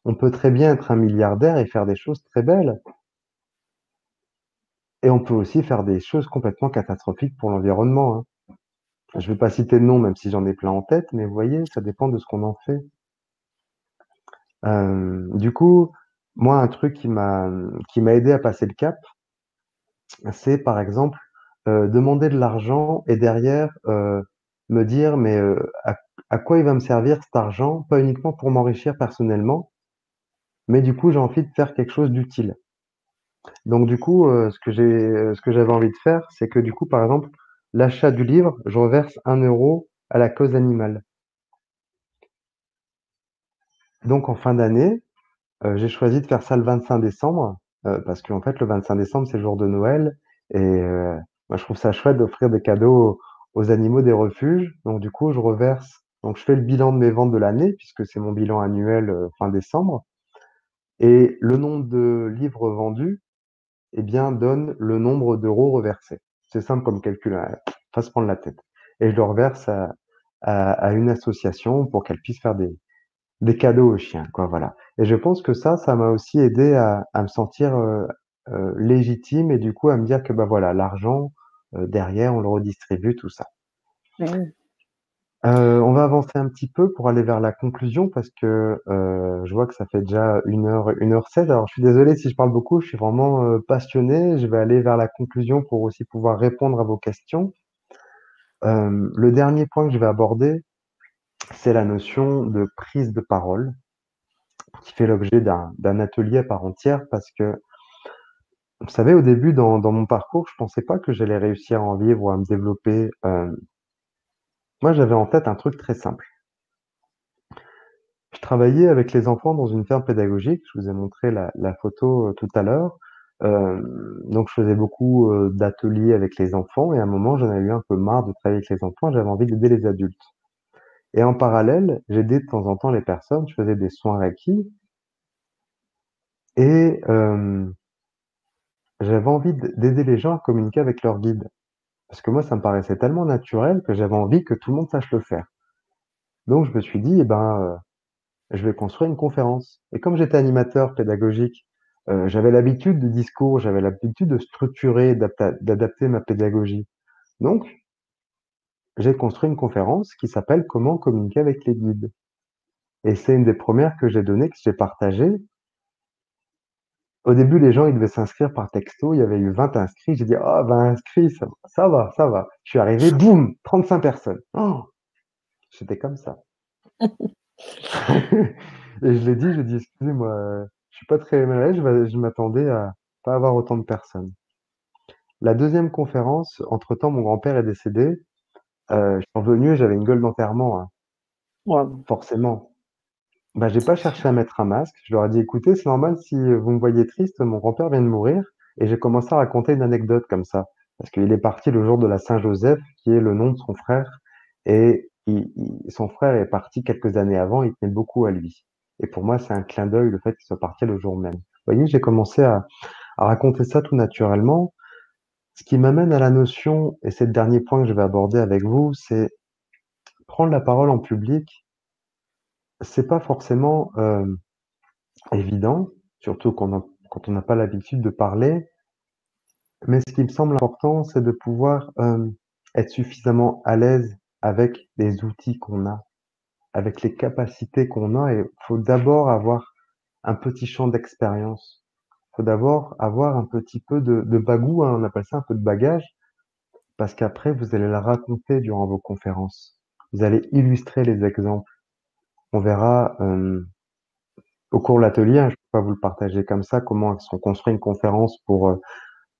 On peut très bien être un milliardaire et faire des choses très belles. Et on peut aussi faire des choses complètement catastrophiques pour l'environnement, hein. Je vais pas citer de nom, même si j'en ai plein en tête, mais vous voyez, ça dépend de ce qu'on en fait. Hem, du coup, moi, un truc qui m'a, aidé à passer le cap c'est par exemple, heu, demander de l'argent et derrière, heu, me dire: «Mais, à à quoi il va me servir cet argent?» pas uniquement pour m'enrichir personnellement, mais du coup, j'ai envie de faire quelque chose d'utile. Donc du coup, ce que j'avais envie de faire, c'est que du coup, par exemple, l'achat du livre, je reverse 1 € à la cause animale. Donc en fin d'année, heu, j'ai choisi de faire ça le 25 décembre, heu, parce qu'en fait, le 25 décembre, c'est le jour de Noël et heu, moi, je trouve ça chouette d'offrir des cadeaux aux animaux des refuges. Donc du coup, je reverse donc je fais le bilan de mes ventes de l'année puisque c'est mon bilan annuel, fin décembre et le nombre de livres vendus et bien, donne le nombre d'euros reversés. C'est simple comme calcul, hein, pas se prendre la tête. Et je le reverse à une association pour qu'elle puisse faire des cadeaux aux chiens, quoi, voilà. Et je pense que ça, ça m'a aussi aidé à me sentir, heu heu, légitime et du coup, à me dire que, bah, voilà, l'argent, heu, derrière, on le redistribue, tout ça. Heu, on va avancer un petit peu pour aller vers la conclusion parce que, heu, je vois que ça fait déjà 1 heure 1 heure 16. Alors je suis désolé si je parle beaucoup, je suis vraiment, heu, passionné. Je vais aller vers la conclusion pour aussi pouvoir répondre à vos questions. Le dernier point que je vais aborder, c'est la notion de prise de parole qui fait l'objet d'un atelier à part entière parce que vous savez, au début dans dans mon parcours, je pensais pas que j'allais réussir à en vivre ou à me développer, moi, j'avais en tête un truc très simple. Je travaillais avec les enfants dans une ferme pédagogique. Je vous ai montré la photo, heu, tout à l'heure. Hem, donc je faisais beaucoup, heu, d'ateliers avec les enfants et à un moment, j'en avais eu un peu marre de travailler avec les enfants, j'avais envie d'aider les adultes et en parallèle, j'aidais de temps en temps les personnes, je faisais des soins reiki et j'avais envie d'aider les gens à communiquer avec leurs guides. Parce que moi, ça me paraissait tellement naturel que j'avais envie que tout le monde sache le faire. Donc je me suis dit: «Eh ben, heu, je vais construire une conférence» et comme j'étais animateur pédagogique, heu, j'avais l'habitude du discours, j'avais l'habitude de structurer, d'adapter ma pédagogie. Donc j'ai construit une conférence qui s'appelle «Comment communiquer avec les guides» et c'est une des 1res que j'ai données, que j'ai partagées au début, les gens, ils devaient s'inscrire par texto. Il y avait eu 20 inscrits. J'ai dit: «Oh 20 inscrits, ça ça va, ça va». Je suis arrivé, boum, 35 personnes. J'étais comme ça. Et je l'ai dit, j'ai dit: «Excusez-moi, je suis pas très mal à l'aise, je m'a je m'attendais à pas avoir autant de personnes». La 2e conférence, entre-temps, mon grand-père est décédé. Heu, je suis revenu et j'avais une gueule d'enterrement, hein. Forcément. Bah, j'ai pas cherché à mettre un masque. Je leur ai dit: «Écoutez, c'est normal si, vous me voyez triste, mon grand-père vient de mourir» et j'ai commencé à raconter une anecdote comme ça. Parce qu'il est parti le jour de la Saint-Joseph, qui est le nom de son frère et son frère est parti quelques années avant, il tenait beaucoup à lui et pour moi, c'est un clin d'œil, le fait qu'il soit parti le jour même. Vous voyez, j'ai commencé à à raconter ça tout naturellement. Ce qui m'amène à la notion et c'est le dernier point que je vais aborder avec vous, c'est prendre la parole en public c'est pas forcément, hem, évident, surtout quand on n'a pas l'habitude de parler mais ce qui me semble important, c'est de pouvoir, hem, être suffisamment à l'aise avec les outils qu'on a, avec les capacités qu'on a et faut d'abord avoir un petit champ d'expérience. faut d'abord avoir un petit peu de, de bagou, hein, on appelle ça un peu de bagage, parce qu'après, vous allez la raconter durant vos conférences. Vous allez illustrer les exemples. On verra euh, au cours de l'atelier, hein, je peux pas vous le partager comme ça, comment on construit une conférence pour euh,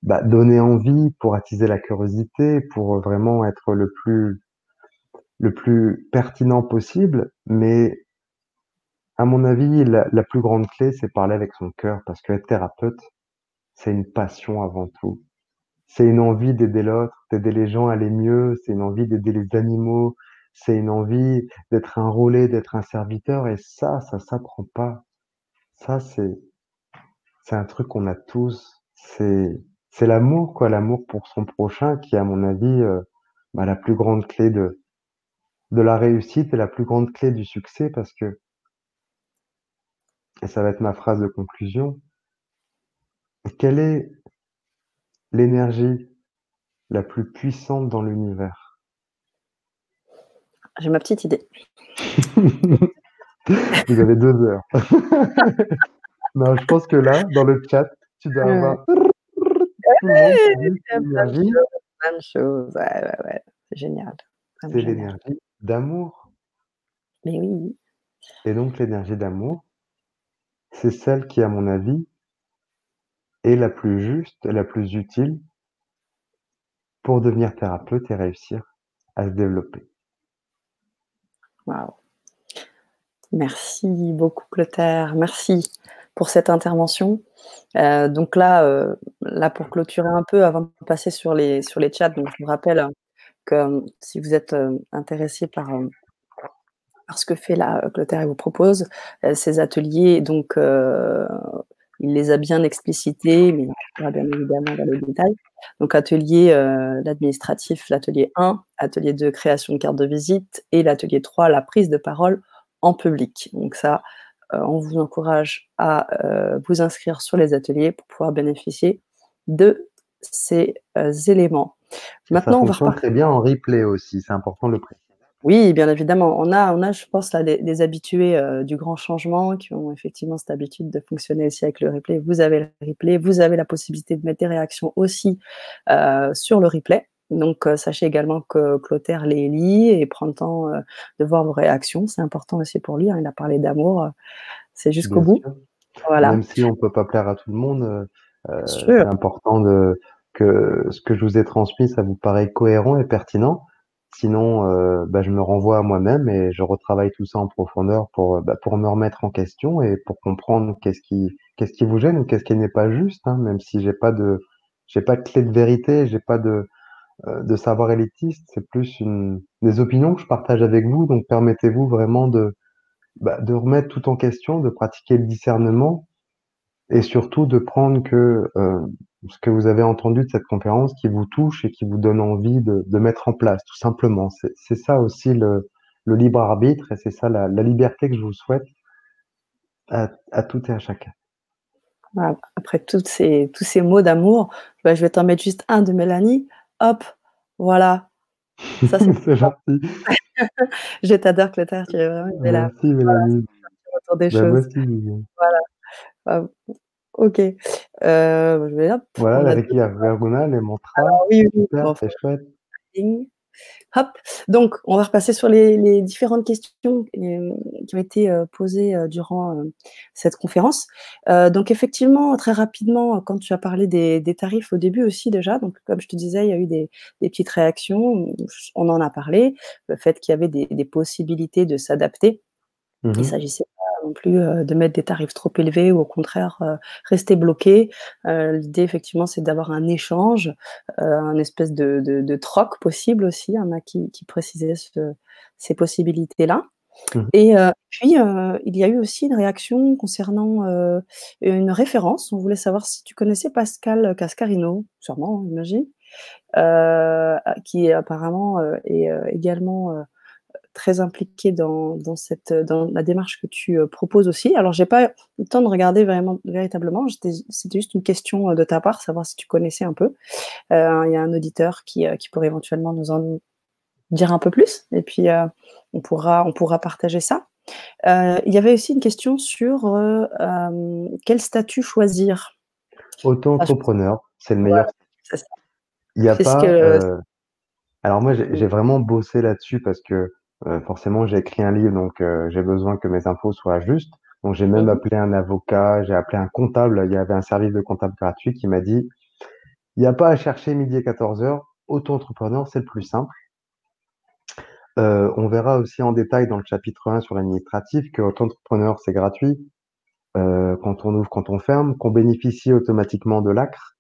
bah, donner envie, pour attiser la curiosité, pour vraiment être le plus le plus pertinent possible, mais à mon avis, la, la plus grande clé, c'est parler avec son cœur, parce que être thérapeute, c'est une passion avant tout. C'est une envie d'aider l'autre, d'aider les gens à aller mieux, c'est une envie d'aider les animaux, c'est une envie d'être un relais, d'être un serviteur, et ça, ça s'apprend pas. Ça, c'est, un truc qu'on a tous. C'est, c'est l'amour, quoi, l'amour pour son prochain, qui, à mon avis, euh, bah, la plus grande clé de, de la réussite et la plus grande clé du succès, parce que, et ça va être ma phrase de conclusion, quelle est l'énergie la plus puissante dans l'univers? J'ai ma petite idée. Vous avez deux heures. non, je pense que là, dans le chat, tu dois avoir tout le monde plein de choses. Ouais, ouais, ouais. C'est génial. C'est l'énergie d'amour. Mais oui. Et donc l'énergie d'amour, c'est celle qui, à mon avis, est la plus juste la plus utile pour devenir thérapeute et réussir à se développer. Waouh. Merci beaucoup, Clotaire. Merci pour cette intervention. Euh, donc là, euh, là, pour clôturer un peu, avant de passer sur les, sur les chats, donc je vous rappelle que si vous êtes euh, intéressé par, par ce que fait la Clotaire et vous propose, ces ateliers, donc il les a bien explicités, mais on va bien évidemment dans les détails. Donc, atelier euh, l'administratif, l'atelier 1, atelier de création de carte de visite et l'atelier 3, la prise de parole en public. Donc, ça, euh, on vous encourage à euh, vous inscrire sur les ateliers pour pouvoir bénéficier de ces éléments. Maintenant, ça on va très bien en replay aussi, c'est important de le préciser. Oui, bien évidemment. On a, on a je pense, là, des, habitués euh, du grand changement qui ont effectivement cette habitude de fonctionner aussi avec le replay. Vous avez le replay, vous avez la possibilité de mettre des réactions aussi euh, sur le replay. Donc, euh, sachez également que Clotaire les lit et prend le temps de voir vos réactions. C'est important aussi pour lui. Hein. Il a parlé d'amour. c'est jusqu'au bout. Voilà. Même si on ne peut pas plaire à tout le monde, c'est important de, que ce que je vous ai transmis, ça vous paraît cohérent et pertinent. Sinon, euh, bah, je me renvoie à moi-même et je retravaille tout ça en profondeur pour, bah, pour me remettre en question et pour comprendre qu'est-ce qui, qu'est-ce qui vous gêne ou qu'est-ce qui n'est pas juste, hein, même si j'ai pas de, j'ai pas de clé de vérité, j'ai pas de, euh, de savoir élitiste, c'est plus une, des opinions que je partage avec vous, donc permettez-vous vraiment de, bah, de remettre tout en question, de pratiquer le discernement et surtout de prendre que euh, ce que vous avez entendu de cette conférence qui vous touche et qui vous donne envie de, de mettre en place, tout simplement. C'est ça aussi le, le, libre arbitre et c'est ça la, la, liberté que je vous souhaite à, à tout et à chacun. Après toutes ces, tous ces mots d'amour, bah, je vais t'en mettre juste un de Mélanie. Hop, voilà. Ça, c'est gentil. je t'adore, Clotaire. Tu es vraiment Merci, Mélanie. Des bah, choses. Voilà. Ok. Euh, je vais voilà, la Ricky Vergona, les mantras. oui, oui, c'est chouette. Hop. Donc, on va repasser sur les, les différentes questions euh, qui ont été euh, posées euh, durant cette conférence. donc, effectivement, très rapidement, quand tu as parlé des, des, tarifs au début aussi déjà, donc comme je te disais, il y a eu des, des petites réactions. On en a parlé, le fait qu'il y avait des, des possibilités de s'adapter. Mmh il s'agissait non plus euh, de mettre des tarifs trop élevés ou au contraire euh, rester bloqué. Euh, l'idée, effectivement, c'est d'avoir un échange, un espèce de, de, troc possible aussi. Il y en a qui, qui précisaient ces possibilités-là. Mmh. Et puis, il y a eu aussi une réaction concernant une référence. On voulait savoir si tu connaissais Pascal Cascarino, sûrement, j'imagine, qui apparemment est également très impliqué dans, dans, cette, dans la démarche que tu euh, proposes aussi. Alors, j'ai pas eu le temps de regarder vraiment, véritablement. C'était juste une question euh, de ta part, savoir si tu connaissais un peu. Euh, il y a un auditeur qui, qui pourrait éventuellement nous en dire un peu plus, et puis on, pourra, on pourra partager ça. il y avait aussi une question sur quel statut choisir? Auto-entrepreneur, c'est le meilleur. Il y a pas, que alors moi j'ai vraiment bossé là-dessus parce que, heu, forcément j'ai écrit un livre donc heu, j'ai besoin que mes infos soient justes. Donc j'ai même appelé un avocat, j'ai appelé un comptable, il y avait un service de comptable gratuit qui m'a dit: «Il y a pas à chercher midi et 14:00, auto-entrepreneur, c'est le plus simple». Heu, on verra aussi en détail dans le chapitre 1 sur l'administratif qu'auto-entrepreneur, c'est gratuit, quand on ouvre, quand on ferme, qu'on bénéficie automatiquement de l'ACRE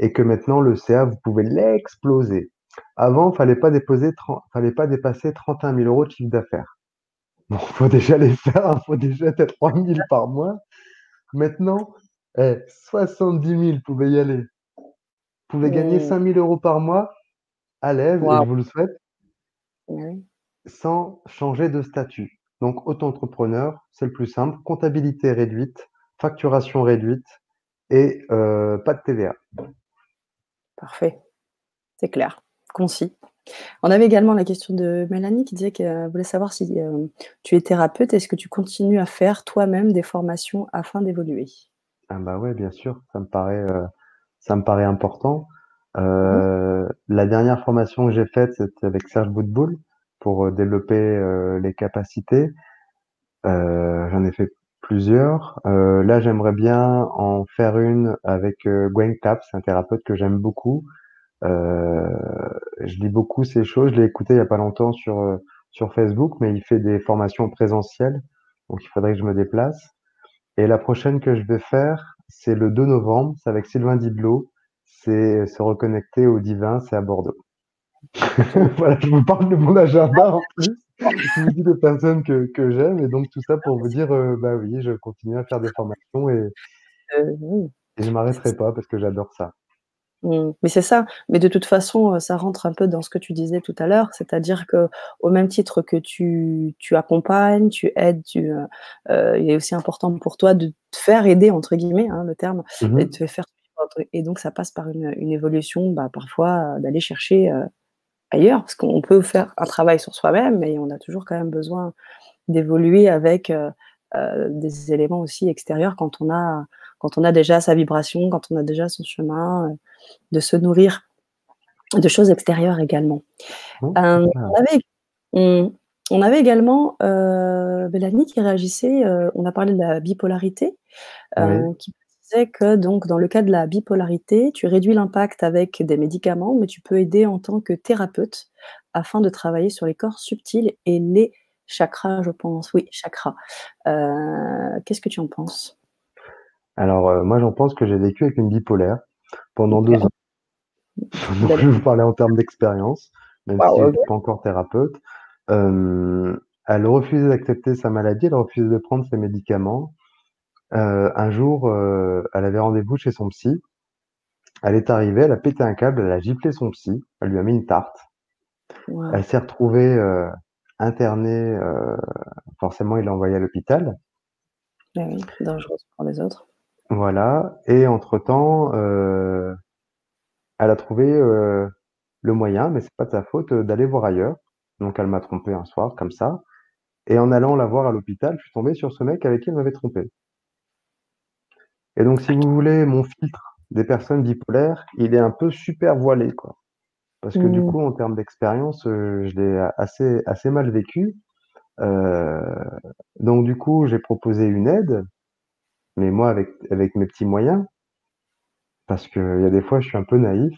et que maintenant le CA, vous pouvez l'exploser. Avant, fallait pas déposer tren fallait pas dépasser 31 000 € de chiffre d'affaires. Bon, faut déjà les faire, hein, faut déjà être à 3 000 par mois. Maintenant, eh, 70 000, vous pouvez y aller. Vous pouvez gagner Mmh. 5 000 € par mois à l'aise et je vous le souhaite Oui. sans changer de statut. Donc auto-entrepreneur, c'est le plus simple, comptabilité réduite, facturation réduite et heu, pas de TVA. Parfait, c'est clair, concis. On avait également la question de Mélanie qui disait qu'elle voulait savoir si, heu, tu es thérapeute, est-ce que tu continues à faire toi-même des formations afin d'évoluer? Ah bah, ouais, bien sûr, ça me paraît, heu, ça me paraît important. Mmh mh. Heu, la dernière formation que j'ai faite, c'était avec Serge Boutboul pour, développer, les capacités. J'en ai fait plusieurs. Là, j'aimerais bien en faire une avec, Gwen Capps, un thérapeute que j'aime beaucoup. Heu, je lis beaucoup ses choses, je l'ai écouté il y a pas longtemps sur, heu, sur Facebook, mais il fait des formations présentielles, donc il faudrait que je me déplace et la prochaine que je vais faire, c'est le 2 novembre, c'est avec Sylvain Didlot, c'est se reconnecter au divin, c'est à Bordeaux. Voilà, je vous parle de mon agenda en plus. Je vous dis des personnes que que j'aime et donc tout ça pour vous dire, heu, bah, oui, je continue à faire des formations et oui, et je m'arrêterai pas parce que j'adore ça. Mmh, mais c'est ça, mais de toute façon, heu, ça rentre un peu dans ce que tu disais tout à l'heure, c'est-à-dire qu'au même titre que tu tu accompagnes, tu aides, tu, heu heu, il est aussi important pour toi de te faire «aider» entre guillemets, hein, le terme Mmh et de te faire et donc ça passe par une une évolution, bah, parfois, heu, d'aller chercher, heu, ailleurs. Parce qu'on peut faire un travail sur soi-même, mais on a toujours quand même besoin d'évoluer avec, heu, des éléments aussi extérieurs quand on a quand on a déjà sa vibration, quand on a déjà son chemin, heu, de se nourrir de choses extérieures également. Mmh, Hem, clair. on avait on avait également, heu, Mélanie qui réagissait, on a parlé de la bipolarité, qui disait que donc dans le cas de la bipolarité, tu réduis l'impact avec des médicaments, mais tu peux aider en tant que thérapeute afin de travailler sur les corps subtils et les chakras, je pense. Oui, chakras. Qu'est-ce que tu en penses? Alors, heu, moi, j'en pense que j'ai vécu avec une bipolaire pendant. 2 ans. Donc je vais vous parler en termes d'expérience, même si Waouh, OK. j'étais pas encore thérapeute. Elle refusait d'accepter sa maladie, elle refusait de prendre ses médicaments. Heu, un jour, heu, elle avait rendez-vous chez son psy. Elle est arrivée, elle a pété un câble, elle a giflé son psy, elle lui a mis une tarte. Elle s'est retrouvée, internée, forcément il l'a envoyée à l'hôpital. Bah oui, dangereuse pour les autres. Voilà et entre-temps, heu, elle a trouvé, heu, le moyen, mais c'est pas de sa faute, heu, d'aller voir ailleurs. Donc elle m'a trompé un soir comme ça et en allant la voir à l'hôpital, je suis tombé sur ce mec avec qui elle m'avait trompé. Et donc si vous voulez, mon filtre des personnes bipolaires, il est un peu super voilé, quoi. Parce que du Mmh. coup, en termes d'expérience, je l'ai assez assez mal vécu. Donc du coup, j'ai proposé une aide, mais moi avec avec mes petits moyens parce qu'il y a des fois, je suis un peu naïf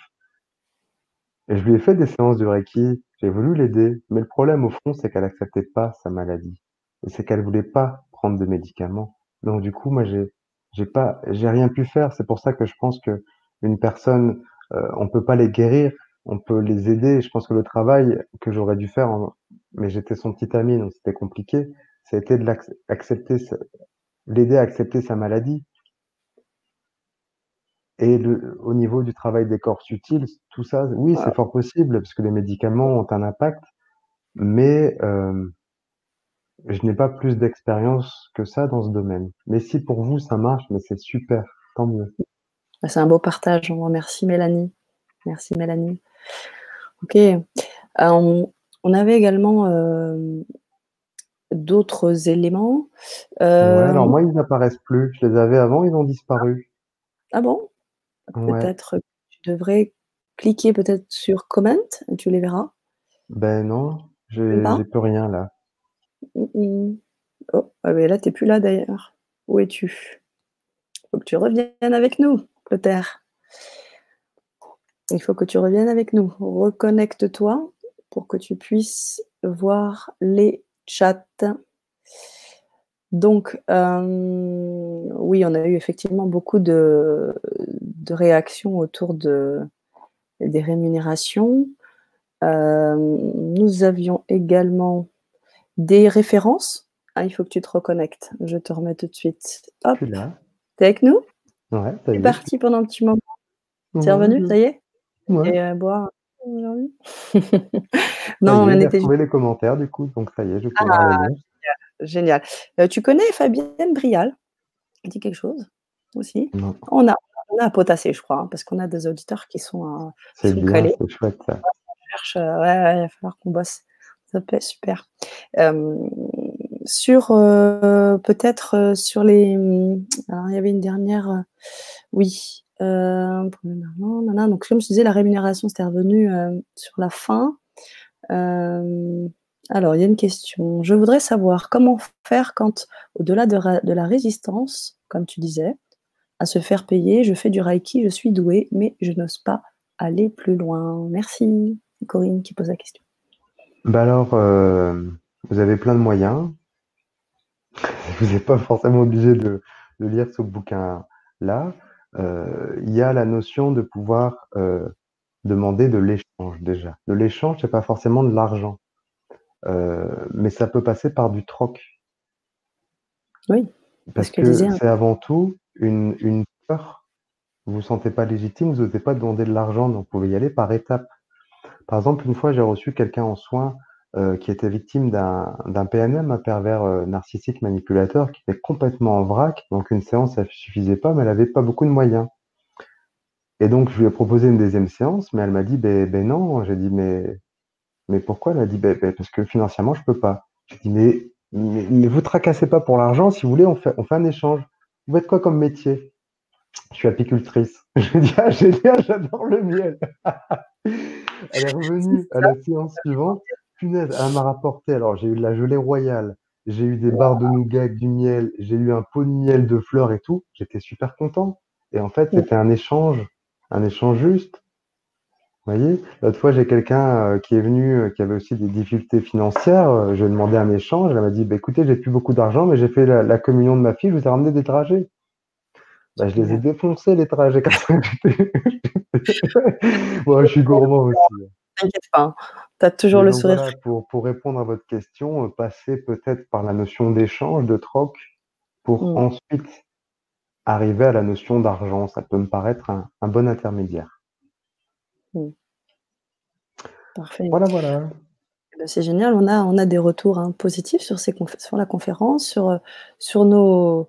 et je lui ai fait des séances de reiki, j'ai voulu l'aider, mais le problème au fond, c'est qu'elle acceptait pas sa maladie et c'est qu'elle voulait pas prendre de médicaments. Donc du coup, moi, j'ai j'ai pas j'ai rien pu faire. C'est pour ça que je pense qu'une personne, heu, on peut pas les guérir, on peut les aider. Je pense que le travail que j'aurais dû faire en mais j'étais son petit ami, donc c'était compliqué, ça a été de l'acc accepter ce l'aider à accepter sa maladie. Et le au niveau du travail des corps subtils, tout ça, oui, c'est fort possible parce que les médicaments ont un impact, mais hem je n'ai pas plus d'expérience que ça dans ce domaine. Mais si pour vous ça marche, mais c'est super, tant mieux. Bah, c'est un beau partage, on remercie Mélanie. Merci Mélanie. OK. Hem, on avait également, hem, d'autres éléments. Ouais, alors moi, ils apparaissent plus. Je les avais avant, ils ont disparu. Ah bon? Ouais. Peut-être tu devrais cliquer peut-être sur comment, tu les verras. Ben non, j'ai plus rien là. Mmh mh. Oh, ah beh, là, tu es plus là d'ailleurs. Où es-tu? Faut que tu reviennes avec nous, Clotaire. Il faut que tu reviennes avec nous. Reconnecte-toi pour que tu puisses voir les chats. Donc, hem, oui, on a eu effectivement beaucoup de de réactions autour de des rémunérations. Hem, nous avions également des références. Ah, il faut que tu te reconnectes. Je te remets tout de suite. Hop. là. Tu es avec nous? Ouais, ça Tu y es est. parti pendant un petit moment? Tu es Ouais, revenu, ça y est? ouais. Et heu, boire aujourd'hui? Non, est, on j'ai était les commentaires du coup, donc ça y est, je vais Ah! Génial, génial. Heu, tu connais Fabienne Brial? Te dit quelque chose? Aussi? Non. On a on a à potasser, je crois, hein, parce qu'on a des auditeurs qui sont, heu, qui C'est sont bien, calés. c'est chouette ça. Ouais, il va falloir qu'on bosse. Ça peut être super. Hem, sur, heu, peut-être, heu, sur les, mmh, alors il y avait une dernière, heu, oui, donc comme je disais, la rémunération, c'était revenu, sur la fin. Alors il y a une question: «Je voudrais savoir comment faire quand, au-delà de la résistance, comme tu disais, à se faire payer, je fais du reiki, je suis douée, mais je n'ose pas aller plus loin?» merci. Corinne qui pose la question. Bah alors, vous avez plein de moyens. Vous êtes pas forcément obligé de de lire ce bouquin-là. Heu, il y a la notion de pouvoir, heu, demander de l'échange déjà. De l'échange, c'est pas forcément de l'argent, heu, mais ça peut passer par du troc. Oui, Parce ce que c'est avant tout une une peur. Vous vous sentez pas légitime, vous osez pas demander de l'argent, donc vous pouvez y aller par étapes. Par exemple, une fois, j'ai reçu quelqu'un en soins, heu, qui était victime d'un PNM, un pervers, heu, narcissique manipulateur, qui était complètement en vrac, donc une séance, ça suffisait pas, mais elle avait pas beaucoup de moyens. Et donc je lui ai proposé une 2e séance, mais elle m'a dit: «Beh beh non». J'ai dit: «Mais mais pourquoi?» Elle a dit: «Beh beh parce que financièrement, je peux pas». J'ai dit: «Mais mais mais vous tracassez pas pour l'argent, si vous voulez, on fait on fait un échange. Vous faites quoi comme métier?» «Je suis apicultrice». Je lui ai dit: «Ah génial, j'adore le miel». Elle est revenue à la séance suivante, punaise, elle m'a rapporté alors j'ai eu de la gelée royale, j'ai eu des barres de nougat avec du miel, j'ai eu un pot de miel, de fleurs et tout. J'étais super content et en fait, c'était un échange, un échange juste. Vous voyez? L'autre fois, j'ai quelqu'un, heu, qui est venu, heu, qui avait aussi des difficultés financières, heu, je lui ai demandé un échange, elle m'a dit: «Bah écoutez, j'ai plus beaucoup d'argent, mais j'ai fait la la communion de ma fille, je vous ai ramené des dragées». Bah, je les ai défoncés les quand Ouais, je suis gourmand aussi, hein. T'inquiète pas, hein, tu as toujours le sourire voilà, pour pour répondre à votre question, heu, passer peut-être par la notion d'échange, de troc, pour Mmh. ensuite arriver à la notion d'argent. Ça peut me paraître un un bon intermédiaire. Mmh. Parfait. Voilà, voilà. Eh bah, c'est génial, on a on a des retours, hein, positifs sur ces sur la conférence, sur, heu, sur nos,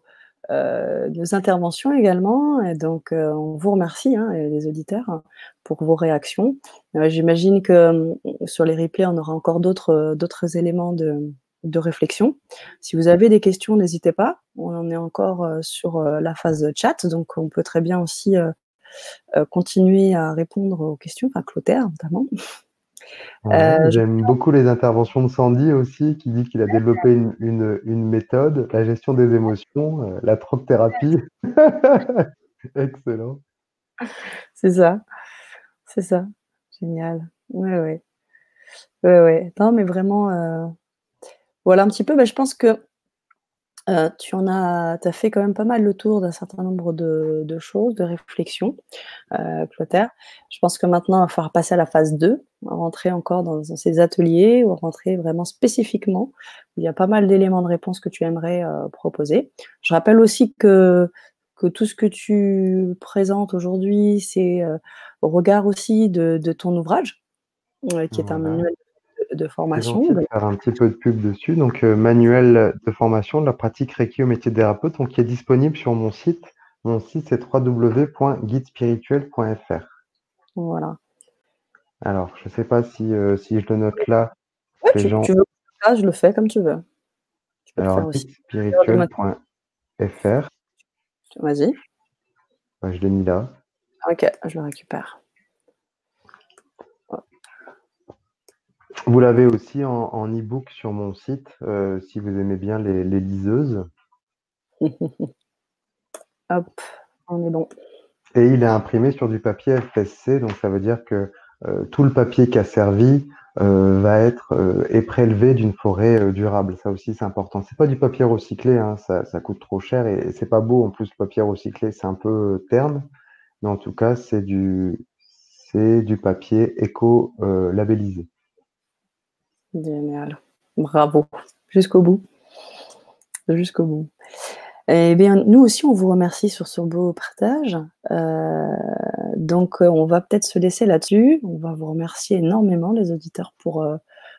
heu, nos interventions également et donc heu, on vous remercie, hein, les auditeurs, pour vos réactions. Heu, j'imagine que, mmh, sur les replays, on aura encore d'autres, heu, d'autres éléments de de réflexion. Si vous avez des questions, n'hésitez pas. On en est encore, sur, la phase chat, donc on peut très bien aussi, continuer à répondre aux questions, enfin Clotaire notamment. Ouais, je j'aime beaucoup les interventions de Sandy aussi, qui dit qu'il a développé une une une méthode, la gestion des émotions, heu, la troc-thérapie. Excellent. C'est ça, c'est ça. Génial. Ouais, ouais. Ouais, ouais. Non, mais vraiment, heu, voilà un petit peu, bah, je pense que, heu, tu en as as fait quand même pas mal le tour d'un certain nombre de de choses, de réflexions, heu, Clotaire. Je pense que maintenant, il va falloir passer à la phase 2, rentrer encore dans dans ces ateliers ou rentrer vraiment spécifiquement. Il y a pas mal d'éléments de réponse que tu aimerais, heu, proposer. Je rappelle aussi que que tout ce que tu présentes aujourd'hui, c'est, heu, au regard aussi de de ton ouvrage, qui est un manuel de formation, de donc faire un petit peu de pub dessus, donc heu, manuel de formation de la pratique reiki au métier de thérapeute, donc qui est disponible sur mon site. Mon site, c'est www.guidespirituel.fr. Voilà. Alors, je sais pas si, heu, si je le note là, Ouais, les tu gens tu veux je le fais comme tu veux. Tu peux alors guidespirituel.fr. Vas-y. Bah, je l'ai mis là. OK, je le récupère. Vous l'avez aussi en en e-book sur mon site, heu, si vous aimez bien les les liseuses. Hop, on est bon. Et il est imprimé sur du papier FSC, donc ça veut dire que, heu, tout le papier qui a servi, heu, va être, heu, est prélevé d'une forêt, durable. Ça aussi, c'est important. C'est pas du papier recyclé, hein, ça ça coûte trop cher et c'est pas beau en plus le papier recyclé, c'est un peu, terne, mais en tout cas, c'est du c'est du papier éco, labellisé. Génial, bravo, jusqu'au bout. Jusqu'au bout. Et bien, nous aussi, on vous remercie sur ce beau partage. Heu, donc, on va peut-être se laisser là-dessus. On va vous remercier énormément les auditeurs pour, heu,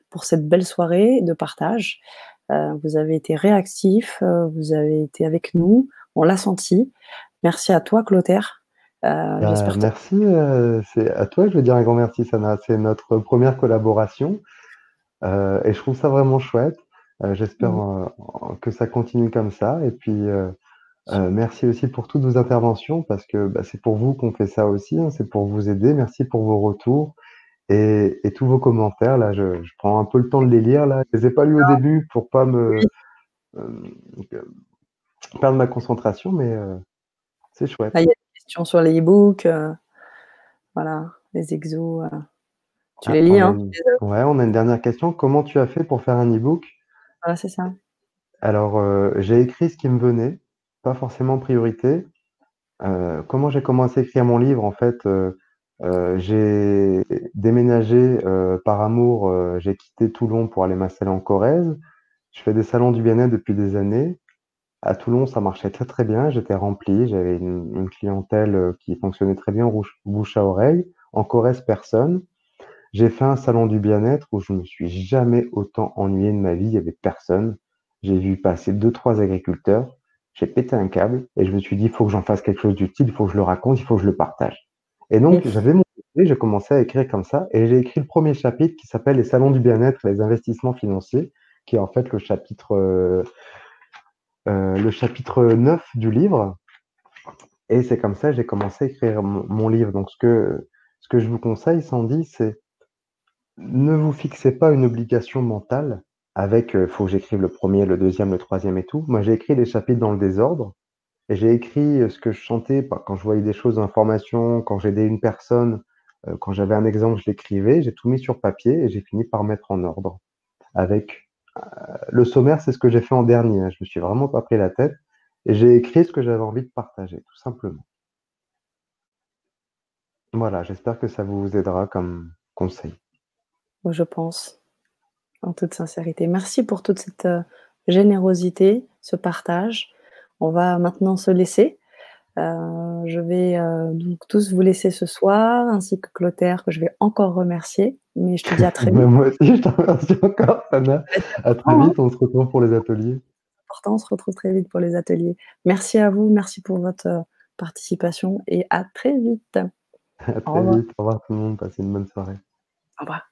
pour cette belle soirée de partage. Heu, vous avez été réactifs, vous avez été avec nous, on l'a senti. Merci à toi Clotaire. Bah, merci, c'est à toi que je veux dire un grand merci Sana. C'est notre 1re collaboration, et je trouve ça vraiment chouette. Heu, j'espère, Mmh. heu, que ça continue comme ça et puis, heu, merci aussi pour toutes vos interventions parce que, bah, c'est pour vous qu'on fait ça aussi, hein, c'est pour vous aider. Merci pour vos retours et et tous vos commentaires là, je je prends un peu le temps de les lire là. Je les ai pas lus au Ah, début pour pas me, perdre ma concentration, mais, c'est chouette. Il y a des questions sur les e-books, voilà, les exos, tu Ah, les lis, hein? une ouais, on a une dernière question. Comment tu as fait pour faire un e-book? Voilà, c'est ça. Alors, heu, j'ai écrit ce qui me venait, pas forcément priorité. Heu, comment j'ai commencé à écrire mon livre? En fait, heu, j'ai déménagé, par amour, j'ai quitté Toulon pour aller m'installer en Corrèze. Je fais des salons du bien-être depuis des années. À Toulon, ça marchait très, très bien, j'étais rempli, j'avais une une clientèle, qui fonctionnait très bien, bouche à oreille. En Corrèze, personne. J'ai fait un salon du bien-être où je me suis jamais autant ennuyé de ma vie, il y avait personne. J'ai vu passer 2-3 agriculteurs, j'ai pété un câble et je me suis dit: «Il faut que j'en fasse quelque chose d'utile, il faut que je le raconte, il faut que je le partage» et donc j'avais mon idée, j'ai commencé à écrire comme ça et j'ai écrit le 1er chapitre qui s'appelle «Les salons du bien-être et les investissements financiers», qui est en fait le chapitre, heu heu, le chapitre 9 du livre et c'est comme ça, j'ai commencé à écrire mon mon livre. Donc ce que ce que je vous conseille, Sandy, c'est ne vous fixez pas une obligation mentale avec, heu: «Faut que j'écrive le 1er, le 2e, le 3e et tout». Moi, j'ai écrit les chapitres dans le désordre et j'ai écrit, heu, ce que je bah, quand je voyais des choses en formation, quand j'aidais une personne, heu, quand j'avais un exemple, je l'écrivais, j'ai tout mis sur papier et j'ai fini par mettre en ordre avec, heu, le sommaire, c'est ce que j'ai fait en dernier, hein, je me suis vraiment pas pris la tête et j'ai écrit ce que j'avais envie de partager, tout simplement. Voilà, j'espère que ça vous aidera comme conseil. Je pense, en toute sincérité. Merci pour toute cette, heu, générosité, ce partage. On va maintenant se laisser. Heu, je vais, heu, donc tous vous laisser ce soir, ainsi que Clotaire, que je vais encore remercier, mais je te dis à très vite. moi aussi, je te remercie encore, c'est À très vite, on se retrouve pour les ateliers. Important, on se retrouve très vite pour les ateliers. Merci à vous, merci pour votre, participation et à très vite. À très vite. Au revoir tout le monde, passez une bonne soirée. Au revoir.